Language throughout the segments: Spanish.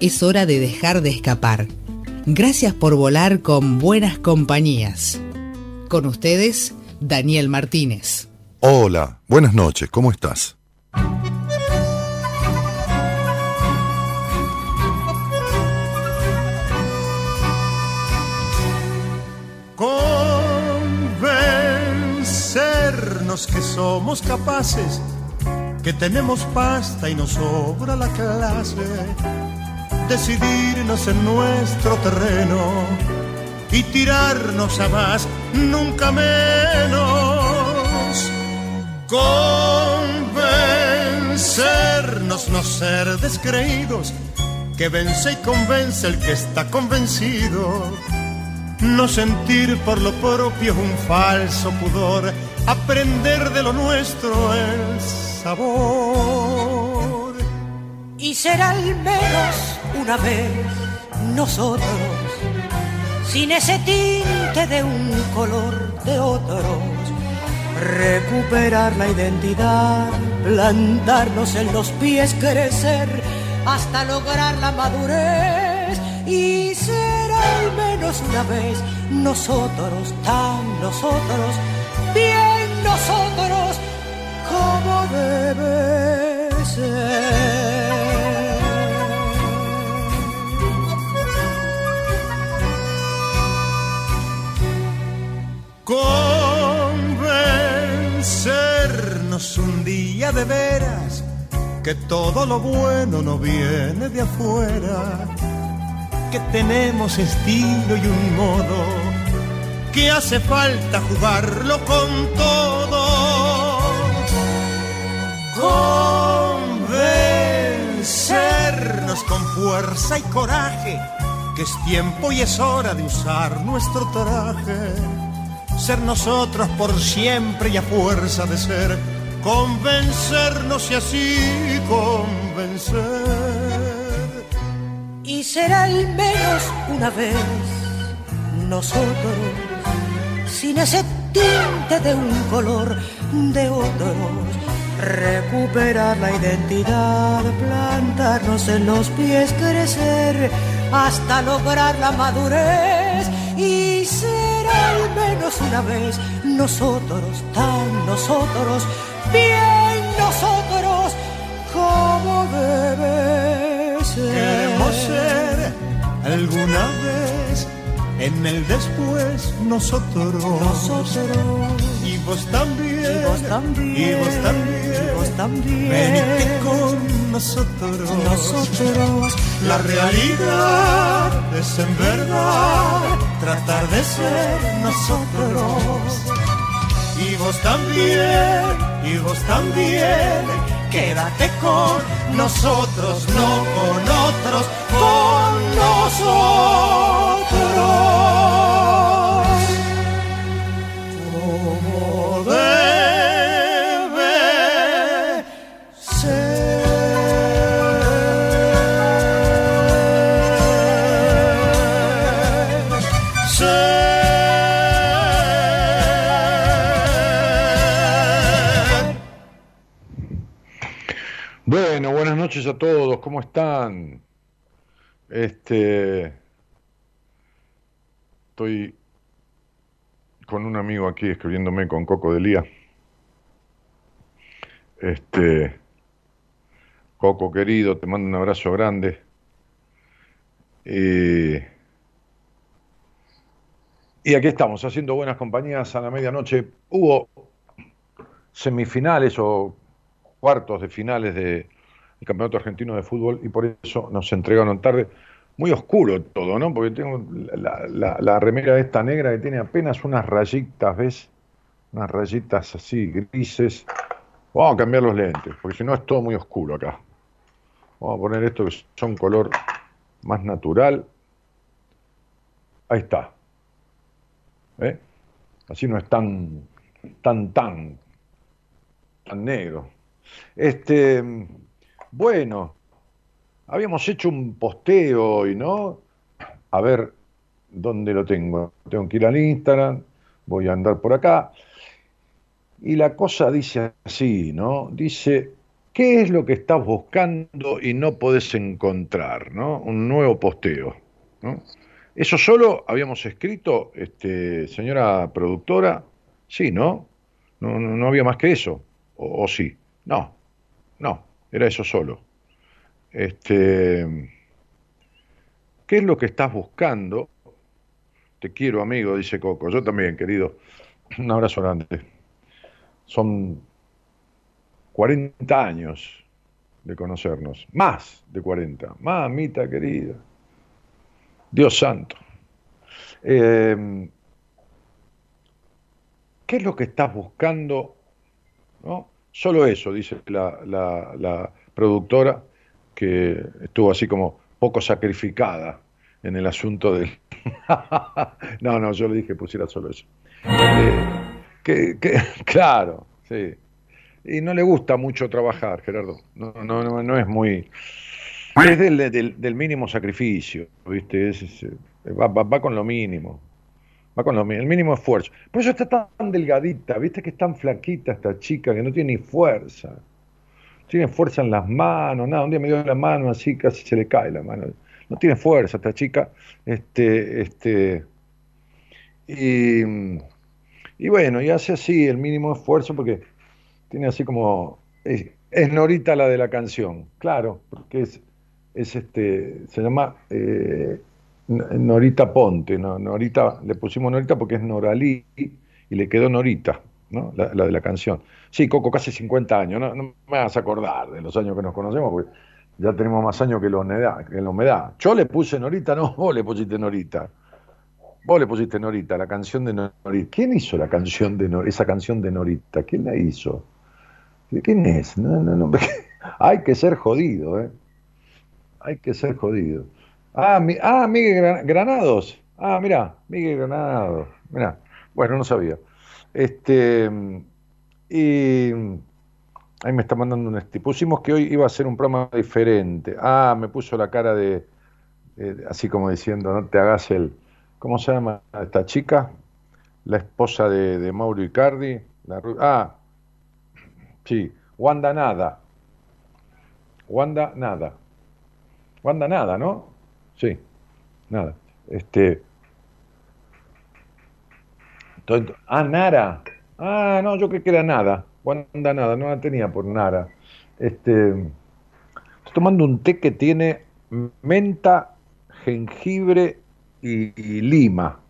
es hora de dejar de escapar. Gracias por volar con buenas compañías. Con ustedes, Daniel Martínez. Hola, buenas noches, ¿cómo estás? Convencernos que somos capaces, que tenemos pasta y nos sobra la clase decidirnos en nuestro terreno y tirarnos a más, nunca menos. Convencernos, no ser descreídos, que vence y convence el que está convencido. No sentir por lo propio un falso pudor, aprender de lo nuestro el sabor. Y ser al menos una vez nosotros, sin ese tinte de un color de otros, recuperar la identidad, plantarnos en los pies, crecer hasta lograr la madurez y ser al menos una vez nosotros, tan nosotros, bien nosotros, como debe ser. Convencernos un día de veras que todo lo bueno no viene de afuera, que tenemos estilo y un modo, que hace falta jugarlo con todo. Convencernos con fuerza y coraje, que es tiempo y es hora de usar nuestro traje ser nosotros por siempre y a fuerza de ser, convencernos y así convencer. Y ser al menos una vez nosotros, sin ese tinte de un color de otros, recuperar la identidad, plantarnos en los pies, crecer hasta lograr la madurez y ser al menos una vez nosotros, tan nosotros, bien nosotros, como debe ser. Queremos ser alguna vez en el después nosotros. Nosotros. Y vos también. Y vos también. Y vos también. Y vos también. Venite con nosotros. Nosotros. La realidad es en verdad tratar de ser nosotros. Y vos también, y vos también, quédate con nosotros, no con otros, con nosotros. Bueno, buenas noches a todos, ¿cómo están? Este estoy con un amigo aquí escribiéndome con Coco de Lía. Este Coco querido, te mando un abrazo grande. Y aquí estamos, haciendo buenas compañías a la medianoche. Hubo semifinales o cuartos de finales del Campeonato Argentino de Fútbol y por eso nos entregaron tarde. Muy oscuro todo, ¿no? Porque tengo la, la- la remera esta negra que tiene apenas unas rayitas, ¿ves? Unas rayitas así, grises. Vamos a cambiar los lentes, porque si no es todo muy oscuro acá. Vamos a poner esto que son color más natural. Ahí está. ¿Eh? Así no es tan, tan, tan, tan negro. Este, bueno, habíamos hecho un posteo hoy, ¿no? A ver dónde lo tengo. Tengo que ir al Instagram, voy a andar por acá. Y la cosa dice así, ¿no? Dice, ¿qué es lo que estás buscando y no podés encontrar, ¿no? Un nuevo posteo, ¿no? Eso solo habíamos escrito, este, señora productora, sí, ¿no? No, no, había más que eso, o, sí, no, no, era eso solo. Este, ¿qué es lo que estás buscando? Te quiero, amigo, dice Coco. Yo también, querido. Un abrazo grande. Son 40 años de conocernos. Más de 40. Mamita querida. Dios santo. Eh, ¿Qué es lo que estás buscando? ¿No? Solo eso, dice la, la productora, que estuvo así como poco sacrificada en el asunto del... no, no, yo le dije que pusiera solo eso. Eh, que, claro, sí. Y no le gusta mucho trabajar, Gerardo. No, no, no, no es muy... Es del, del, mínimo sacrificio, ¿viste? va, va, con lo mínimo. Va con lo el mínimo esfuerzo. Por eso está tan delgadita, ¿viste? Que es tan flaquita esta chica que no tiene ni fuerza. Tiene fuerza en las manos, nada. Un día me dio la mano así, casi se le cae la mano no tiene fuerza esta chica. Este, este, y, y bueno, y hace así el mínimo esfuerzo porque tiene así como. Es, Norita la de la canción, claro, porque es, es este, se llama eh, Norita Ponte, ¿no? Norita, le pusimos Norita porque es Noralí y le quedó Norita, ¿no? La, de la canción. Sí, Coco, casi 50 años, no, me vas a acordar de los años que nos conocemos, porque ya tenemos más años que la humedad. Que la. Yo le puse Norita, no, vos le pusiste Norita. Vos le pusiste Norita, la canción de Norita. ¿Quién hizo la canción de esa canción de Norita? ¿Quién la hizo? ¿Quién es? No, no, no. Hay que ser jodido, ¿eh? Hay que ser jodido. Ah, mi, ah Miguel Granados. Ah, mira, Miguel Granados. Mira, bueno, no sabía. Este, y Ahí me está mandando un este. Pusimos que hoy iba a ser un programa diferente. Ah, me puso la cara de, así como diciendo, no te hagas el. ¿Cómo se llama esta chica? La esposa de, Mauro Icardi. La, ah, sí, Wanda Nada. Wanda Nada. Wanda Nada, ¿no? Sí, nada. Este. Ah, Nara. Ah, no, yo creo que era nada. Wanda nada, no la tenía por nada. Este, estoy tomando un té que tiene menta, jengibre y, lima.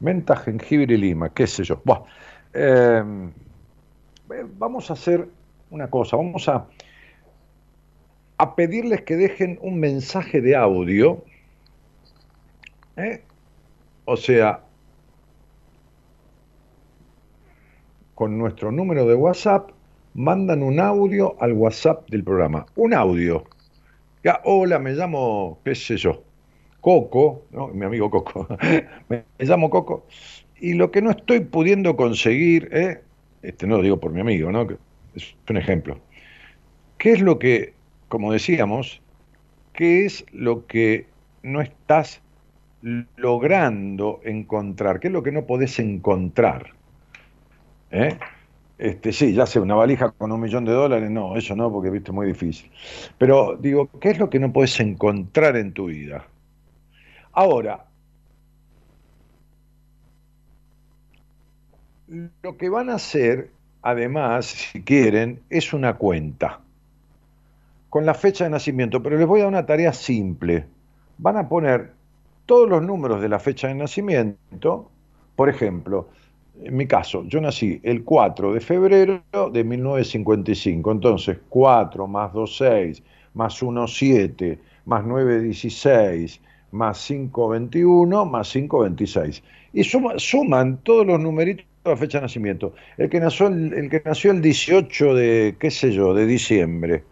Menta, jengibre y lima, qué sé yo. Em, vamos a hacer una cosa, vamos a, a pedirles que dejen un mensaje de audio. ¿eh? O sea, con nuestro número de WhatsApp, mandan un audio al WhatsApp del programa. Un audio. Ya, hola, me llamo, qué sé yo, Coco, ¿no? mi amigo Coco, me llamo Coco, y lo que no estoy pudiendo conseguir, ¿eh? este no lo digo por mi amigo, ¿no? es un ejemplo. ¿Qué es lo que, como decíamos, qué es lo que no estás logrando encontrar? ¿Qué es lo que no podés encontrar? ¿Eh? Este, sí, ya sé, una valija con un millón de dólares, no, eso no, porque viste, muy difícil. Pero digo, ¿qué es lo que no puedes encontrar en tu vida? Ahora, lo que van a hacer, además, si quieren, es una cuenta con la fecha de nacimiento, pero les voy a una tarea simple. Van a poner todos los números de la fecha de nacimiento, por ejemplo, en mi caso, yo nací el 4 de febrero de 1955, entonces 4 más 2, 6, más 1, 7, más 9, 16, más 5, 21, más 5, 26. Y suman todos los numeritos la fecha de nacimiento. El que, nació el, el que nació el 18 de, qué sé yo, de diciembre.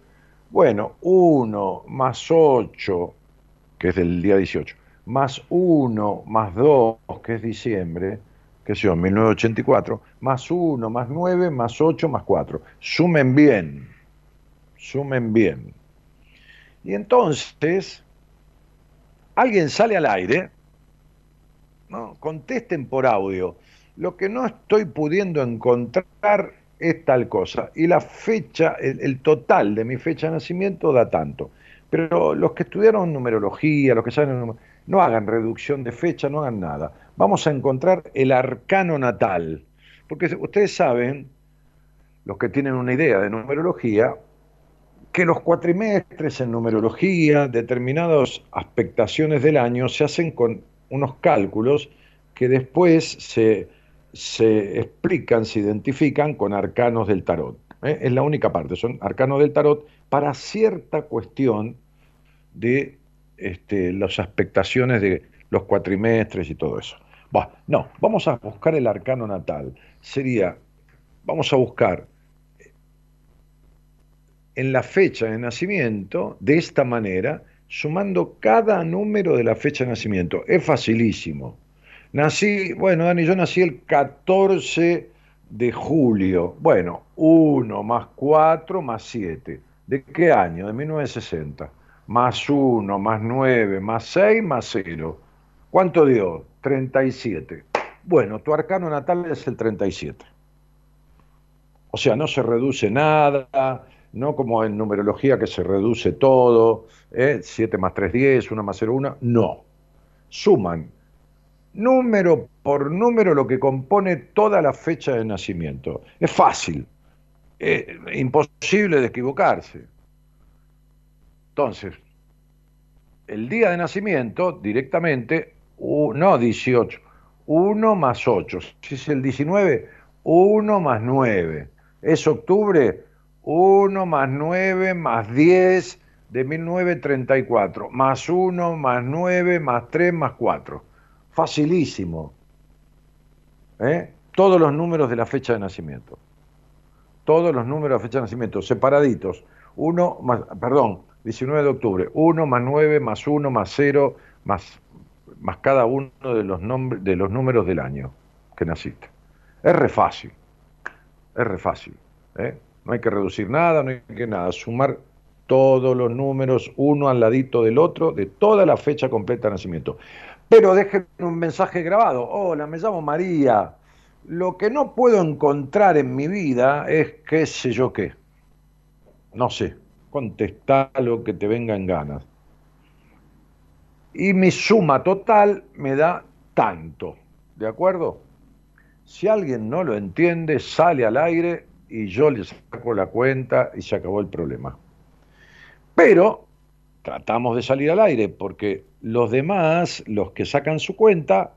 Bueno, 1 más 8 que es del día 18, más 1 más 2, que es diciembre, que es 1984, más 1 más 9 más 8 más 4. Sumen bien, sumen bien. Y entonces, alguien sale al aire, ¿no? contesten por audio. Lo que no estoy pudiendo encontrar es tal cosa. Y la fecha, el, total de mi fecha de nacimiento da tanto. Pero los que estudiaron numerología, los que saben, no hagan reducción de fecha, no hagan nada. Vamos a encontrar el arcano natal. Porque ustedes saben, los que tienen una idea de numerología, que los cuatrimestres en numerología, determinadas aspectaciones del año, se hacen con unos cálculos que después se se explican, se identifican con arcanos del tarot. ¿eh? Es la única parte, son arcanos del tarot para cierta cuestión de este, las expectaciones de los cuatrimestres y todo eso. no, vamos a buscar el arcano natal. Sería, vamos a buscar en la fecha de nacimiento de esta manera, sumando cada número de la fecha de nacimiento. Es facilísimo. Nací, bueno, Dani, yo nací el 14 de julio. Bueno, 1 más 4 más 7. ¿De qué año? De 1960. Más 1, más 9, más 6, más 0. ¿Cuánto dio? 37. Bueno, tu arcano natal es el 37. O sea, no se reduce nada, no como en numerología que se reduce todo, ¿eh? 7 más 3, 10, 1 más 0, 1. No. Suman número por número lo que compone toda la fecha de nacimiento. Es fácil, es imposible de equivocarse. Entonces, el día de nacimiento, directamente, no 18, 1 más 8. Si es el 19, 1 más 9. Es octubre, 1 más 9 más 10 de 1934, más 1 más 9 más 3 más 4 facilísimo. ¿eh? Todos los números de la fecha de nacimiento. Todos los números de la fecha de nacimiento, separaditos. Uno más, perdón, 19 de octubre. 1 más 9 más 1 más 0 más, más cada uno de los, de los números del año que naciste. Es re fácil. Es re fácil. ¿eh? No hay que reducir nada, no hay que nada. Sumar todos los números uno al ladito del otro de toda la fecha completa de nacimiento pero dejen un mensaje grabado. Hola, me llamo María. Lo que no puedo encontrar en mi vida es qué sé yo qué. No sé, contestá lo que te venga en ganas. Y mi suma total me da tanto. ¿De acuerdo? Si alguien no lo entiende, sale al aire y yo le saco la cuenta y se acabó el problema. Pero tratamos de salir al aire porque los demás, los que sacan su cuenta,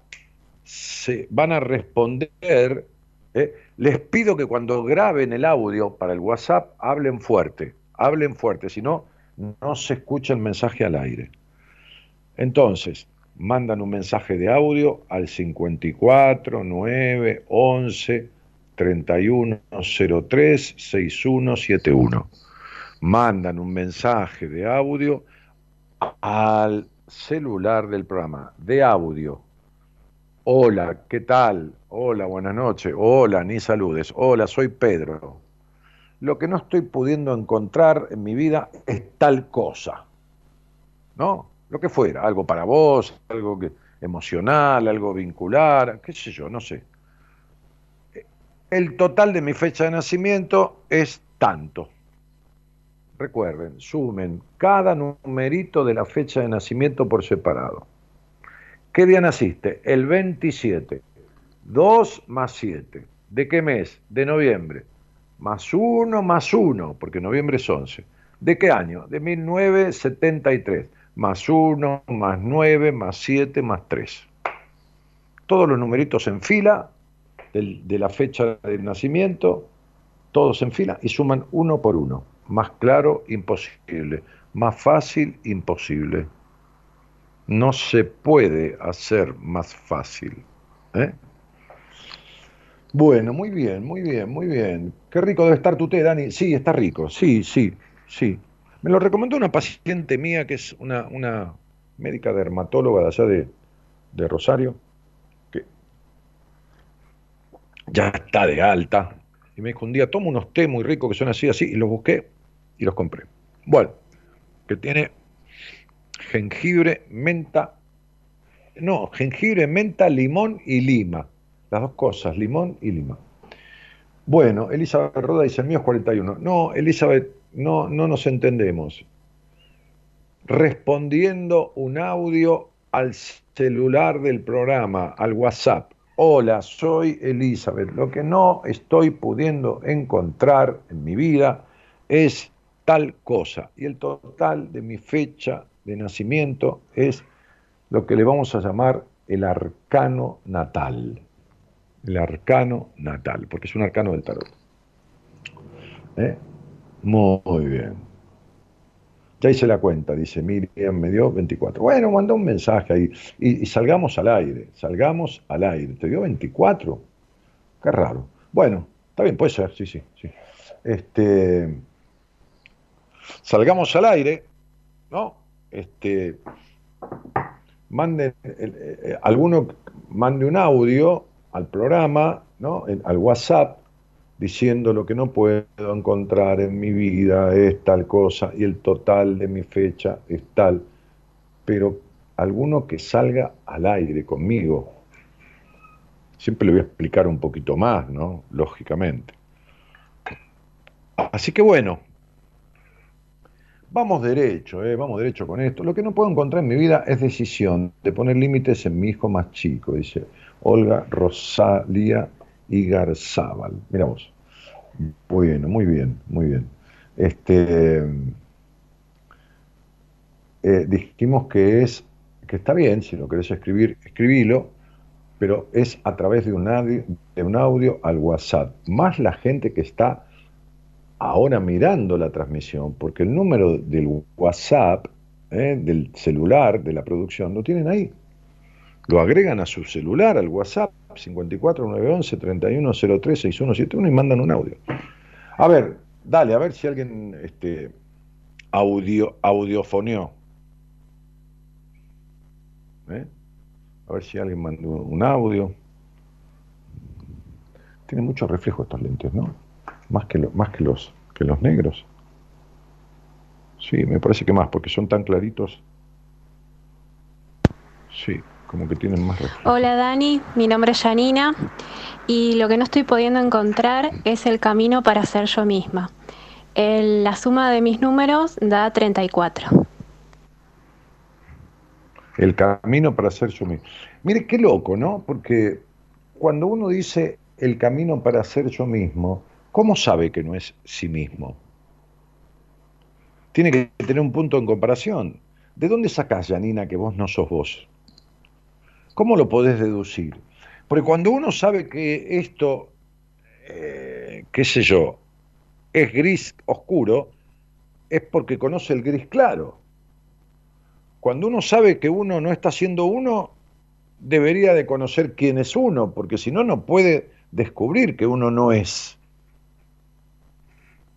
se van a responder. ¿eh? Les pido que cuando graben el audio para el WhatsApp hablen fuerte, hablen fuerte, si no, no se escucha el mensaje al aire. Entonces, mandan un mensaje de audio al 54 9 11 31 03 6171. Mandan un mensaje de audio al celular del programa de audio. Hola, ¿qué tal? Hola, buenas noches. Hola, ni saludes. Hola, soy Pedro. Lo que no estoy pudiendo encontrar en mi vida es tal cosa. ¿No? Lo que fuera, algo para vos, algo emocional, algo vincular, qué sé yo, no sé. El total de mi fecha de nacimiento es tanto. Recuerden, sumen cada numerito de la fecha de nacimiento por separado. ¿Qué día naciste? El 27. 2 más 7. ¿De qué mes? De noviembre. Más 1 más 1, porque noviembre es 11. ¿De qué año? De 1973. Más 1, más 9, más 7, más 3. Todos los numeritos en fila de la fecha de nacimiento, todos en fila y suman uno por uno. Más claro, imposible. Más fácil, imposible. No se puede hacer más fácil. ¿eh? Bueno, muy bien, muy bien, muy bien. Qué rico debe estar tu té, Dani. Sí, está rico. Sí, sí, sí. Me lo recomendó una paciente mía que es una, una médica dermatóloga de allá de, de Rosario, que ya está de alta, y me dijo un día, toma unos té muy ricos que son así, así, y los busqué y los compré. Bueno, que tiene jengibre, menta, no, jengibre, menta, limón y lima. Las dos cosas, limón y lima. Bueno, Elizabeth Roda dice, el mío es 41. No, Elizabeth, no, no nos entendemos. Respondiendo un audio al celular del programa, al WhatsApp. Hola, soy Elizabeth. Lo que no estoy pudiendo encontrar en mi vida es tal cosa. Y el total de mi fecha de nacimiento es lo que le vamos a llamar el arcano natal. El arcano natal, porque es un arcano del tarot. ¿Eh? Muy bien. Ya hice la cuenta, dice Miriam, me dio 24. Bueno, mandó un mensaje ahí. Y, salgamos al aire, salgamos al aire. ¿Te dio 24? Qué raro. Bueno, está bien, puede ser, sí, sí, sí. Este, salgamos al aire, ¿no? Este, mande, eh, alguno mande un audio al programa, ¿no? al WhatsApp, diciendo lo que no puedo encontrar en mi vida es tal cosa y el total de mi fecha es tal, pero alguno que salga al aire conmigo. Siempre le voy a explicar un poquito más, ¿no? Lógicamente. Así que bueno, vamos derecho, eh, vamos derecho con esto. Lo que no puedo encontrar en mi vida es decisión de poner límites en mi hijo más chico, dice Olga Rosalía Igarzábal. Mira vos. Bueno, muy bien, muy bien. Este, eh, dijimos que es, que está bien, si lo querés escribir, escribilo, pero es a través de un, audio, de un audio al WhatsApp. Más la gente que está ahora mirando la transmisión, porque el número del WhatsApp, eh, del celular, de la producción, lo tienen ahí. Lo agregan a su celular, al WhatsApp, 54911 3103 6171 y mandan un audio. A ver, dale, a ver si alguien este, audio, audiofoneó. ¿Eh? A ver si alguien mandó un audio. Tiene mucho reflejo estos lentes, ¿no? Más que, más que, los, que los negros. Sí, me parece que más, porque son tan claritos. Sí como que tienen más Hola Dani, mi nombre es Janina y lo que no estoy pudiendo encontrar es el camino para ser yo misma. la suma de mis números da 34. El camino para ser yo misma. Mire, qué loco, ¿no? Porque cuando uno dice el camino para ser yo mismo, ¿cómo sabe que no es sí mismo? Tiene que tener un punto en comparación. ¿De dónde sacás, Janina, que vos no sos vos? ¿Cómo lo podés deducir? Porque cuando uno sabe que esto, eh, qué sé yo, es gris oscuro, es porque conoce el gris claro. Cuando uno sabe que uno no está siendo uno, debería de conocer quién es uno, porque si no, no puede descubrir que uno no es.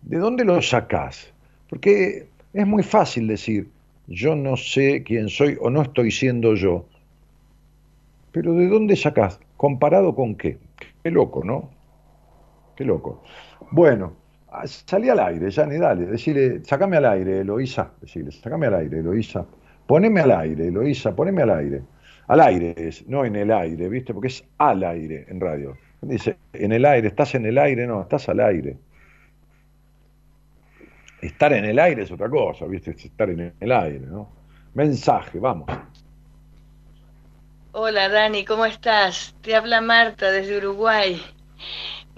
¿De dónde lo sacás? Porque es muy fácil decir, yo no sé quién soy o no estoy siendo yo. Pero ¿de dónde sacás? ¿Comparado con qué? Qué loco, ¿no? Qué loco. Bueno, ah, salí al aire, ni dale, decirle, sacame al aire, Eloísa, decirle, sacame al aire, Eloísa, poneme al aire, Eloísa, poneme al aire. Al aire no en el aire, ¿viste? Porque es al aire en radio. Dice, en el aire, estás en el aire, no, estás al aire. Estar en el aire es otra cosa, ¿viste? Es estar en el aire, ¿no? Mensaje, vamos. Hola Dani, ¿cómo estás? Te habla Marta desde Uruguay.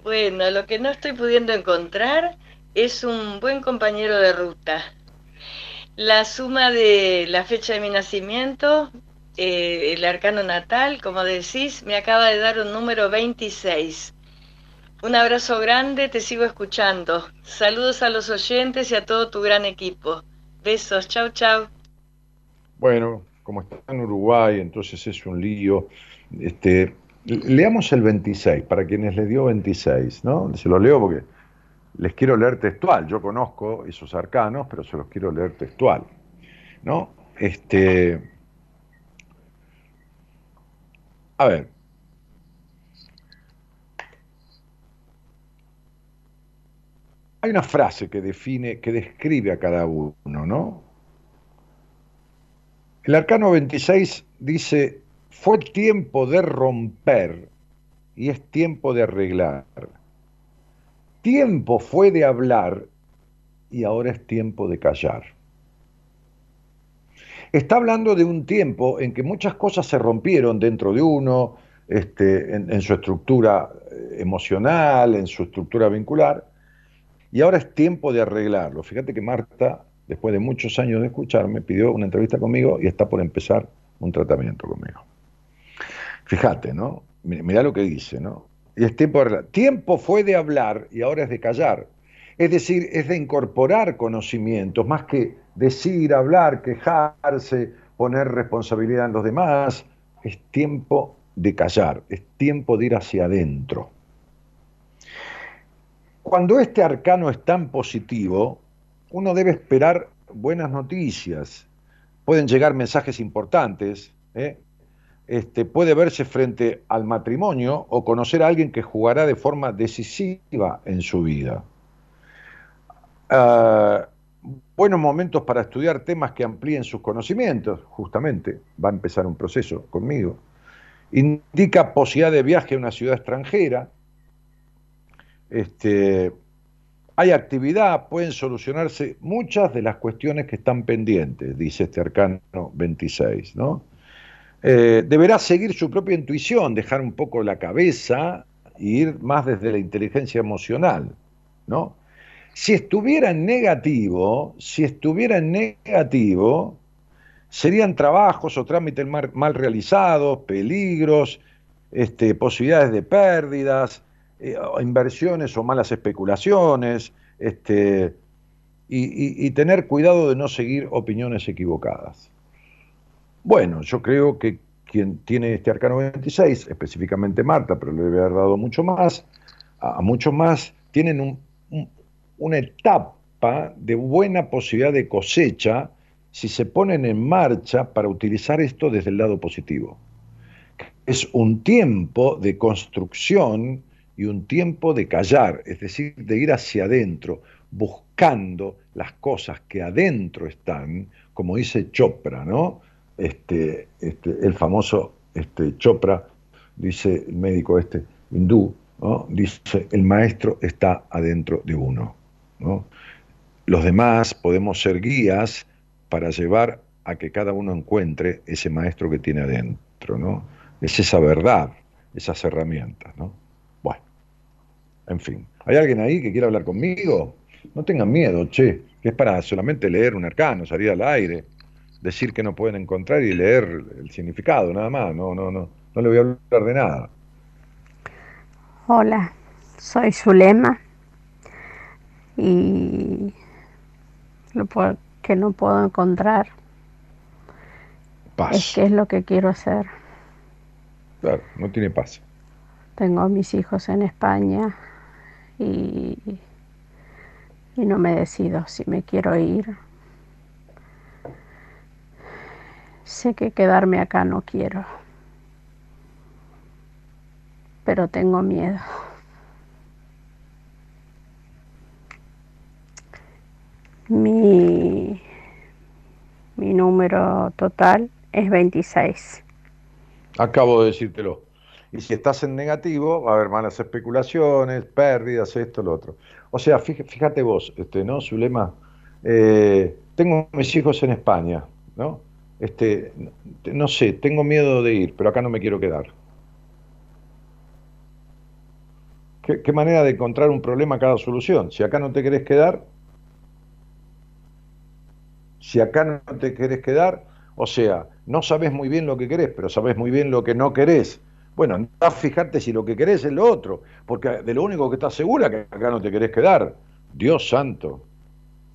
Bueno, lo que no estoy pudiendo encontrar es un buen compañero de ruta. La suma de la fecha de mi nacimiento, eh, el arcano natal, como decís, me acaba de dar un número 26. Un abrazo grande, te sigo escuchando. Saludos a los oyentes y a todo tu gran equipo. Besos, chau, chau. Bueno, como está en Uruguay, entonces es un lío. Este, leamos el 26, para quienes le dio 26, ¿no? Se lo leo porque les quiero leer textual. Yo conozco esos arcanos, pero se los quiero leer textual, ¿no? Este, A ver. Hay una frase que define, que describe a cada uno, ¿no? El arcano 26 dice, fue tiempo de romper y es tiempo de arreglar. Tiempo fue de hablar y ahora es tiempo de callar. Está hablando de un tiempo en que muchas cosas se rompieron dentro de uno, este, en, su estructura eh, emocional, en su estructura vincular, y ahora es tiempo de arreglarlo. Fíjate que Marta, después de muchos años de escucharme, pidió una entrevista conmigo y está por empezar un tratamiento conmigo. Fíjate, ¿no? Mirá lo que dice, ¿no? Y es tiempo de. Tiempo fue de hablar y ahora es de callar. Es decir, es de incorporar conocimientos, más que decir, hablar, quejarse, poner responsabilidad en los demás. Es tiempo de callar, es tiempo de ir hacia adentro. Cuando este arcano es tan positivo, uno debe esperar buenas noticias. Pueden llegar mensajes importantes, ¿eh? este, puede verse frente al matrimonio o conocer a alguien que jugará de forma decisiva en su vida. Ah, buenos momentos para estudiar temas que amplíen sus conocimientos, justamente, va a empezar un proceso conmigo. Indica posibilidad de viaje a una ciudad extranjera. Este, hay actividad, pueden solucionarse muchas de las cuestiones que están pendientes, dice este arcano 26, ¿no? Eh, deberá seguir su propia intuición, dejar un poco la cabeza e ir más desde la inteligencia emocional, ¿no? Si estuviera en negativo, si estuviera en negativo, serían trabajos o trámites mal, realizados, peligros, este, posibilidades de pérdidas, eh, inversiones o malas especulaciones, este, y, tener cuidado de no seguir opiniones equivocadas. Bueno, yo creo que quien tiene este arcano 26, específicamente Marta, pero le debe haber dado mucho más, a, muchos más, tienen un, una etapa de buena posibilidad de cosecha si se ponen en marcha para utilizar esto desde el lado positivo. Es un tiempo de construcción y un tiempo de callar, es decir, de ir hacia adentro, buscando las cosas que adentro están, como dice Chopra, ¿no? Este, este, el famoso este, Chopra, dice el médico este hindú, ¿no? dice, el maestro está adentro de uno. Los demás podemos ser guías para llevar a que cada uno encuentre ese maestro que tiene adentro, ¿no? Es esa verdad, esas herramientas, ¿no? En fin. ¿Hay alguien ahí que quiera hablar conmigo? No tengan miedo, che, que es para solamente leer un arcano, salir al aire, decir que no pueden encontrar y leer el significado, nada más, no, no, no, no le voy a hablar de nada. Hola, soy Zulema y lo que no puedo encontrar paz. es qué es lo que quiero hacer. Claro, no tiene paz. Tengo a mis hijos en España y, y no me decido si me quiero ir. Sé que quedarme acá no quiero, pero tengo miedo. Mi, mi número total es 26. Acabo de decírtelo. Y si estás en negativo, va a haber malas especulaciones, pérdidas, esto, lo otro. O sea, fíjate vos, este, ¿no, Zulema? Eh, tengo mis hijos en España, ¿no? Este, no sé, tengo miedo de ir, pero acá no me quiero quedar. ¿Qué, manera de encontrar un problema cada solución? Si acá no te querés quedar, si acá no te querés quedar, o sea, no sabes muy bien lo que querés, pero sabes muy bien lo que no querés. Bueno, anda a fijarte si lo que querés es lo otro, porque de lo único que estás segura que acá no te querés quedar. Dios santo,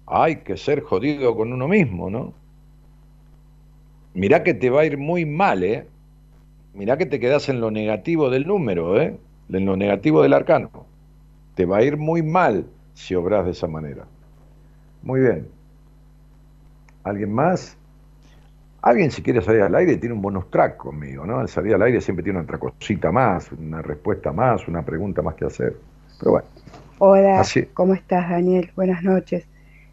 hay que ser jodido con uno mismo, ¿no? Mirá que te va a ir muy mal, ¿eh? Mirá que te quedás en lo negativo del número, ¿eh? En lo negativo del arcano. Te va a ir muy mal si obras de esa manera. Muy bien. ¿Alguien más? Alguien si quiere salir al aire tiene un bonus track conmigo, ¿no? Al salir al aire siempre tiene otra cosita más, una respuesta más, una pregunta más que hacer. Pero bueno. Hola, ¿cómo estás Daniel? Buenas noches.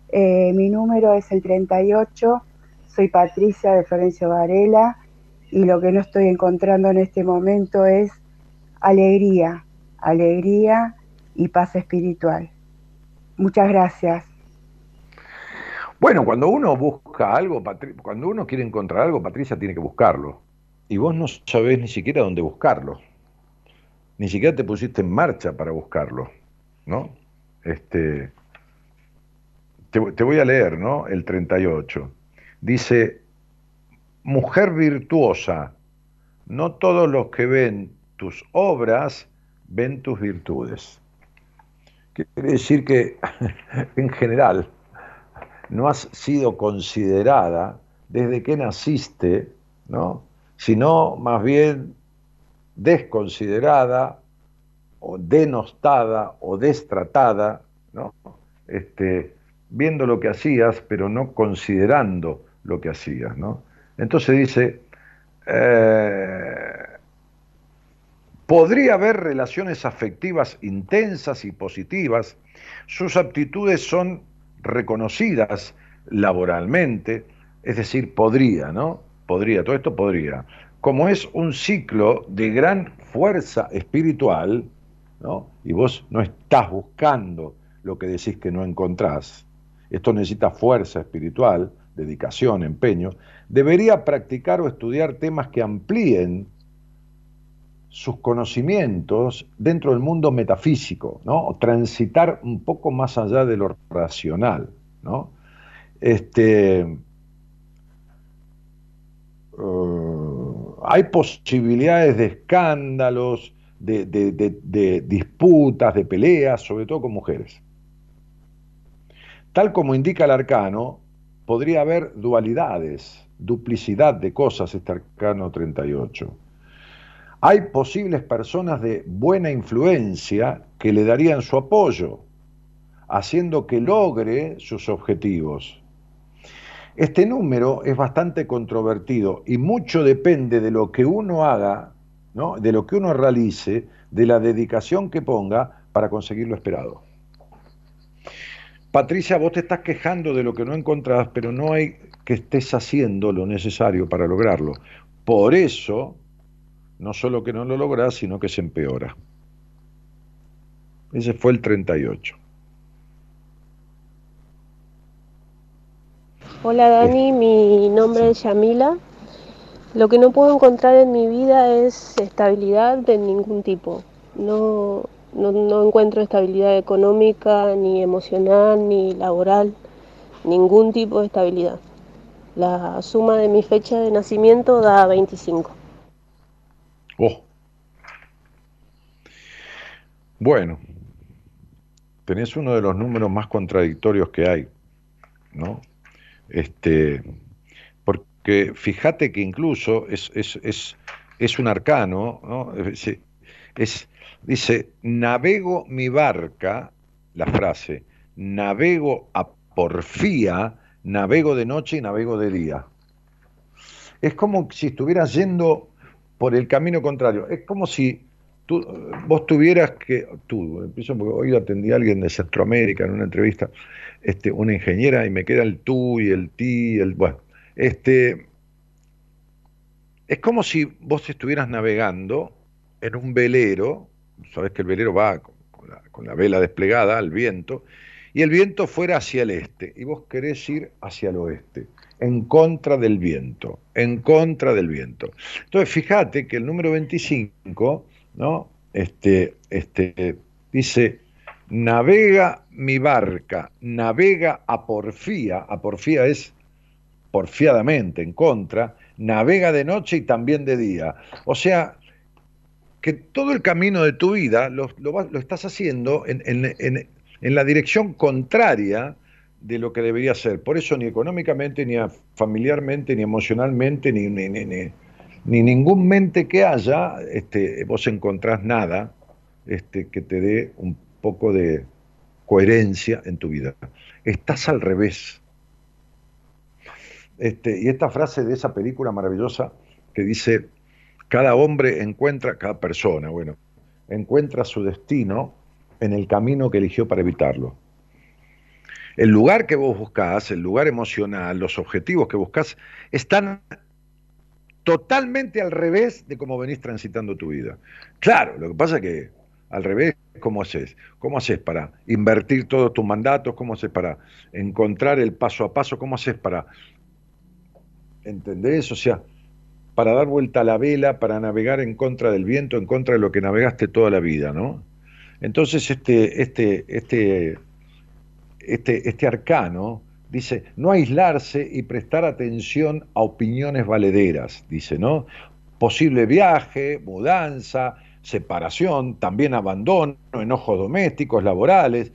Eh, mi número es el 38, soy Patricia de Florencio Varela y lo que no estoy encontrando en este momento es alegría, alegría y paz espiritual. Muchas gracias. Bueno, cuando uno busca algo, cuando uno quiere encontrar algo, Patricia tiene que buscarlo. Y vos no sabés ni siquiera dónde buscarlo. Ni siquiera te pusiste en marcha para buscarlo, ¿no? Este, te, voy a leer, ¿no? El 38. Dice, mujer virtuosa, no todos los que ven tus obras ven tus virtudes. Quiere decir que en general no has sido considerada desde que naciste, ¿no? sino más bien desconsiderada o denostada o destratada, ¿no? este, viendo lo que hacías, pero no considerando lo que hacías. ¿no? Entonces dice, eh, podría haber relaciones afectivas intensas y positivas, sus aptitudes son reconocidas laboralmente, es decir, podría, ¿no? Podría, todo esto podría. Como es un ciclo de gran fuerza espiritual, ¿no? Y vos no estás buscando lo que decís que no encontrás, esto necesita fuerza espiritual, dedicación, empeño, debería practicar o estudiar temas que amplíen sus conocimientos dentro del mundo metafísico, ¿no? transitar un poco más allá de lo racional. ¿no? Este, eh, hay posibilidades de escándalos, de disputas, de peleas, sobre todo con mujeres. Tal como indica el arcano, podría haber dualidades, duplicidad de cosas, este arcano 38. Hay posibles personas de buena influencia que le darían su apoyo, haciendo que logre sus objetivos. Este número es bastante controvertido y mucho depende de lo que uno haga, de lo que uno realice, de la dedicación que ponga para conseguir lo esperado. Patricia, vos te estás quejando de lo que no encontrás, pero no hay que estés haciendo lo necesario para lograrlo. Por eso, no solo que no lo lográs, sino que se empeora. Ese fue el 38. Hola Dani, mi nombre es Yamila. Lo que no puedo encontrar en mi vida es estabilidad de ningún tipo. No, no, encuentro estabilidad económica, ni emocional, ni laboral, ningún tipo de estabilidad. La suma de mi fecha de nacimiento da 25. Oh. Bueno, tenés uno de los números más contradictorios que hay, ¿no? Este, porque fíjate que incluso es, es, es, es un arcano, ¿no? es Dice, navego mi barca, la frase, navego a porfía, navego de noche y navego de día. Es como si estuvieras yendo por el camino contrario. Es como si tú, vos tuvieras que, tú, empiezo porque hoy atendí a alguien de Centroamérica en una entrevista, este, una ingeniera, y me queda el tú y el ti, el, bueno, este, es como si vos estuvieras navegando en un velero sabes que el velero va con la, vela desplegada al viento, y el viento fuera hacia el este, y vos querés ir hacia el oeste, en contra del viento, en contra del viento. Entonces, fíjate que el número 25, ¿no? Este, este, dice, navega mi barca, navega a porfía, a porfía es porfiadamente, en contra, navega de noche y también de día. O sea, que todo el camino de tu vida lo, estás haciendo en, la dirección contraria de lo que debería ser. Por eso ni económicamente, ni familiarmente, ni emocionalmente, ni, ni, ni, ningún mente que haya, este, vos encontrás nada este, que te dé un poco de coherencia en tu vida. Estás al revés. Este, y esta frase de esa película maravillosa que dice, cada hombre encuentra, cada persona, bueno, encuentra su destino en el camino que eligió para evitarlo. El lugar que vos buscás, el lugar emocional, los objetivos que buscás, están totalmente al revés de cómo venís transitando tu vida. Claro, lo que pasa es que al revés, ¿cómo haces? ¿Cómo haces para invertir todos tus mandatos? ¿Cómo haces para encontrar el paso a paso? ¿Cómo haces para... ¿Entendés? O sea, para dar vuelta a la vela, para navegar en contra del viento, en contra de lo que navegaste toda la vida, ¿no? Entonces este, este, este, este, este arcano dice, no aislarse y prestar atención a opiniones valederas, dice, ¿no? Posible viaje, mudanza, separación, también abandono, enojos domésticos, laborales.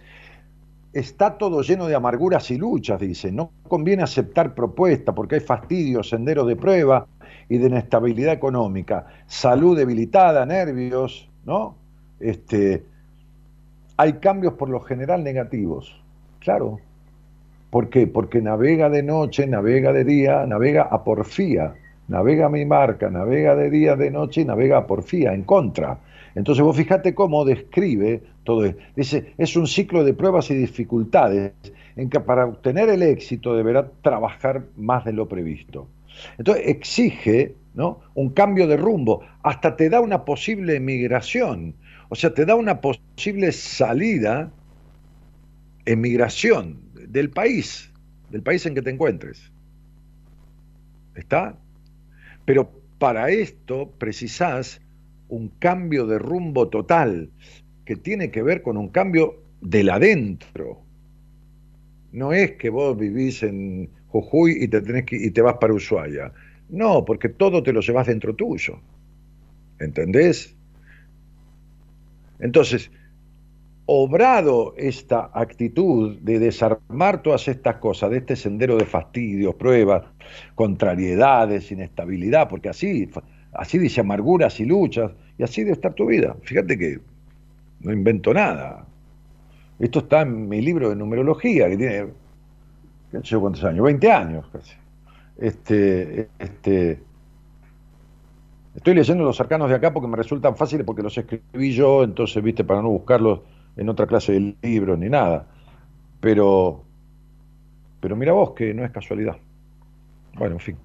Está todo lleno de amarguras y luchas, dice. No conviene aceptar propuestas porque hay fastidios, senderos de prueba y de inestabilidad económica. Salud debilitada, nervios, ¿no? Este, hay cambios por lo general negativos. Claro. ¿Por qué? Porque navega de noche, navega de día, navega a porfía navega mi marca, navega de día, de noche y navega a porfía, en contra. Entonces vos fíjate cómo describe todo esto. Dice, es un ciclo de pruebas y dificultades en que para obtener el éxito deberá trabajar más de lo previsto. Entonces exige ¿no? un cambio de rumbo, hasta te da una posible emigración, o sea, te da una posible salida, emigración del país, del país en que te encuentres. ¿Está? Pero para esto precisás un cambio de rumbo total, que tiene que ver con un cambio del adentro. No es que vos vivís en Jujuy y te, tenés que, y te vas para Ushuaia. No, porque todo te lo llevas dentro tuyo. ¿Entendés? Entonces, obrado esta actitud de desarmar todas estas cosas, de este sendero de fastidios, pruebas, contrariedades, inestabilidad, porque así, así dice amarguras y luchas, y así de estar tu vida. Fíjate que no invento nada. Esto está en mi libro de numerología, que tiene, qué sé yo cuántos años, 20 años casi. Este, este, estoy leyendo los arcanos de acá porque me resultan fáciles porque los escribí yo, entonces, viste, para no buscarlos en otra clase de libros ni nada. Pero, pero mira vos que no es casualidad. Bueno, en fin,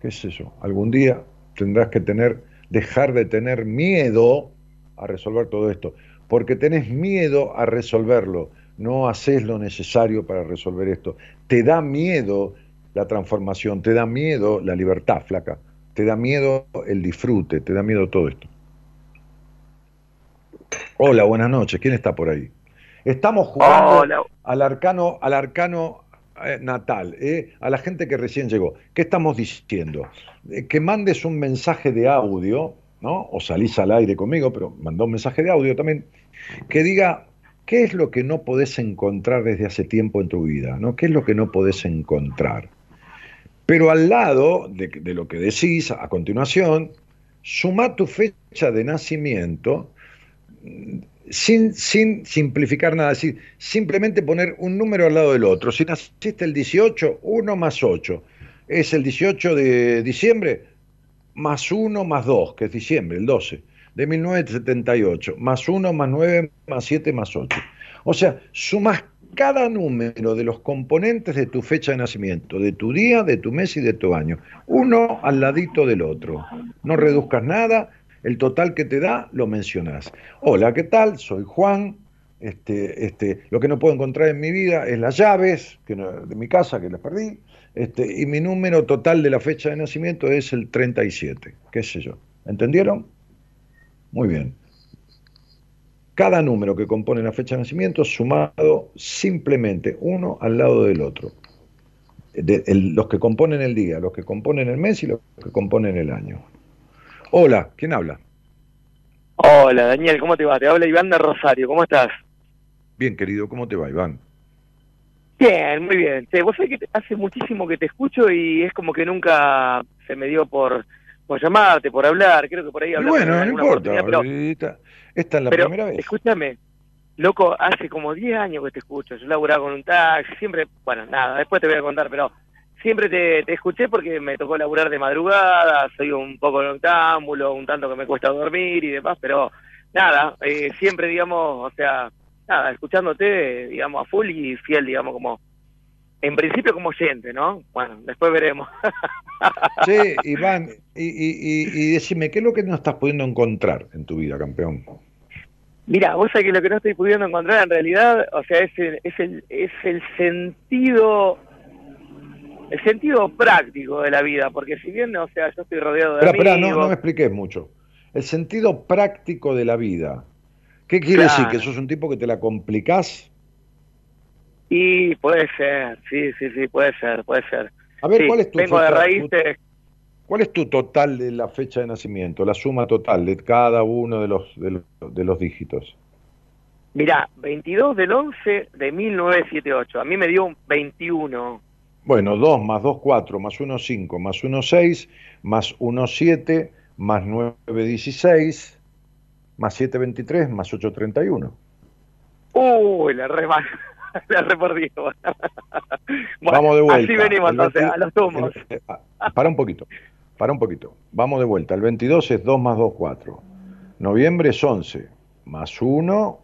qué es eso. Algún día tendrás que tener, dejar de tener miedo a resolver todo esto, porque tenés miedo a resolverlo, no haces lo necesario para resolver esto. Te da miedo la transformación, te da miedo la libertad, flaca, te da miedo el disfrute, te da miedo todo esto. Hola, buenas noches. ¿Quién está por ahí? Estamos jugando al arcano, al arcano eh, natal, eh, a la gente que recién llegó. ¿Qué estamos diciendo? Eh, que mandes un mensaje de audio, ¿no? O salís al aire conmigo, pero mandó un mensaje de audio también, que diga qué es lo que no podés encontrar desde hace tiempo en tu vida, ¿no? ¿Qué es lo que no podés encontrar? Pero al lado de, de lo que decís a continuación, suma tu fecha de nacimiento sin, sin simplificar nada, decir, simplemente poner un número al lado del otro. Si naciste el 18, 1 más 8 es el 18 de diciembre, más 1 más 2, que es diciembre, el 12, de 1978, más 1 más 9 más 7 más 8. O sea, sumas cada número de los componentes de tu fecha de nacimiento, de tu día, de tu mes y de tu año, uno al ladito del otro. No reduzcas nada, el total que te da lo mencionás. Hola, ¿qué tal? Soy Juan. Este, este, lo que no puedo encontrar en mi vida es las llaves que de mi casa que las perdí. Este, y mi número total de la fecha de nacimiento es el 37, qué sé yo. ¿Entendieron? Muy bien. Cada número que compone la fecha de nacimiento sumado simplemente uno al lado del otro. los que componen el día, los que componen el mes y los que componen el año. Hola, ¿quién habla? Hola, Daniel, ¿cómo te va? Te habla Iván de Rosario, ¿cómo estás? Bien, querido, ¿cómo te va, Iván? Bien, muy bien. Vos sabés que hace muchísimo que te escucho y es como que nunca se me dio por, por llamarte, por hablar. Creo que por ahí hablamos. Bueno, no importa. esta, es la primera vez. Escúchame, loco, hace como 10 años que te escucho. Yo laburaba con un taxi, siempre, bueno, nada, después te voy a contar, pero siempre te, te, escuché porque me tocó laburar de madrugada, soy un poco noctámbulo, un tanto que me cuesta dormir y demás, pero nada, eh, siempre, digamos, o sea, nada, escuchándote, digamos, a full y fiel, digamos, como, en principio como oyente, ¿no? Bueno, después veremos. sí, Iván, y, y, y, decime, ¿qué es lo que no estás pudiendo encontrar en tu vida, campeón? Mira, vos sabés que lo que no estoy pudiendo encontrar en realidad, o sea, es el, es el, es el sentido el sentido práctico de la vida, porque si bien, o sea, yo estoy rodeado de pero, amigos... no, me expliques mucho. El sentido práctico de la vida. ¿Qué quiere decir? ¿Que sos un tipo que te la complicás? Y puede ser, sí, sí, sí, puede ser, puede ser. A ver, ¿cuál es tu de raíces... ¿Cuál es tu total de la fecha de nacimiento, la suma total de cada uno de los, de los, de los dígitos? Mirá, 22 del 11 de 1978. A mí me dio un 21. Bueno, 2 más 2, 4, más 1, 5, más 1, 6, más 1, 7, más 9, 16, más 7, 23, más 8, 31. Uy, la re, la re bueno, Vamos de vuelta. Así venimos entonces, a los tumos. Eh, para un poquito, para un poquito. Vamos de vuelta. El 22 es 2 más 2, 4. Noviembre es 11, más 1,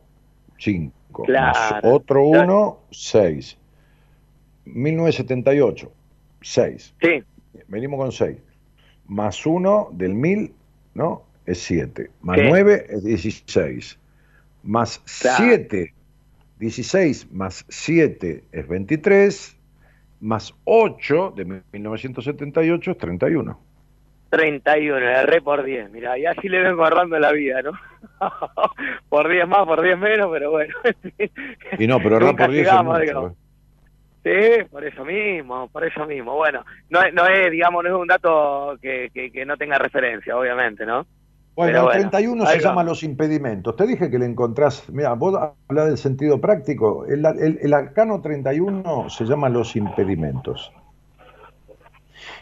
5, claro, más otro 1, 6 1978, 6. Sí. Venimos con 6. Más 1 del 1000, ¿no? Es 7. Más 9 es 16. Más 7, 16 más 7 es 23. Más 8 de 1978 es 31. 31, le re por 10, mira, y así le vengo agarrando la vida, ¿no? por 10 más, por 10 menos, pero bueno. y no, pero errar por 10 es mucho, Sí, por eso mismo, por eso mismo. Bueno, no, no es, digamos, no es un dato que, que, no tenga referencia, obviamente, ¿no? Bueno, el 31 se llama los impedimentos. Te dije que le encontrás, mira, vos hablas del sentido práctico, el, el, arcano 31 se llama los impedimentos.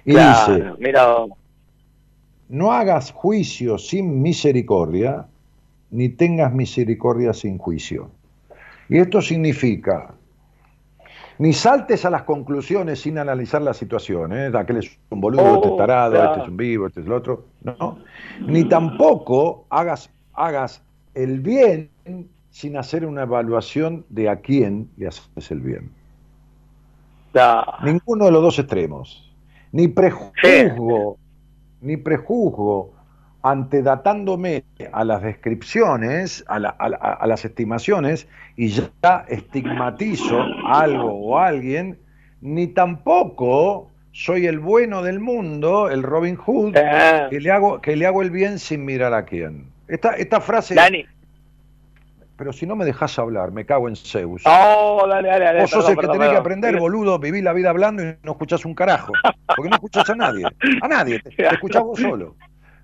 Y dice, mira. no hagas juicio sin misericordia, ni tengas misericordia sin juicio. Y esto significa ni saltes a las conclusiones sin analizar la situación, ¿eh? aquel es un boludo, este es oh, tarado, este es un vivo, este es el otro, no. Ni tampoco hagas, hagas el bien sin hacer una evaluación de a quién le haces el bien. Ninguno de los dos extremos. Ni prejuzgo, ni prejuzgo antedatándome a las descripciones, a, las estimaciones, y ya estigmatizo algo o alguien, ni tampoco soy el bueno del mundo, el Robin Hood, ah. que le hago, que le hago el bien sin mirar a quién. Esta, esta frase... Dani. Pero si no me dejas hablar, me cago en Zeus. Oh, dale, dale, dale, Vos sos el que tenés que aprender, boludo, vivir la vida hablando y no escuchás un carajo. Porque no escuchás a nadie. A nadie, te, te escuchás vos solo.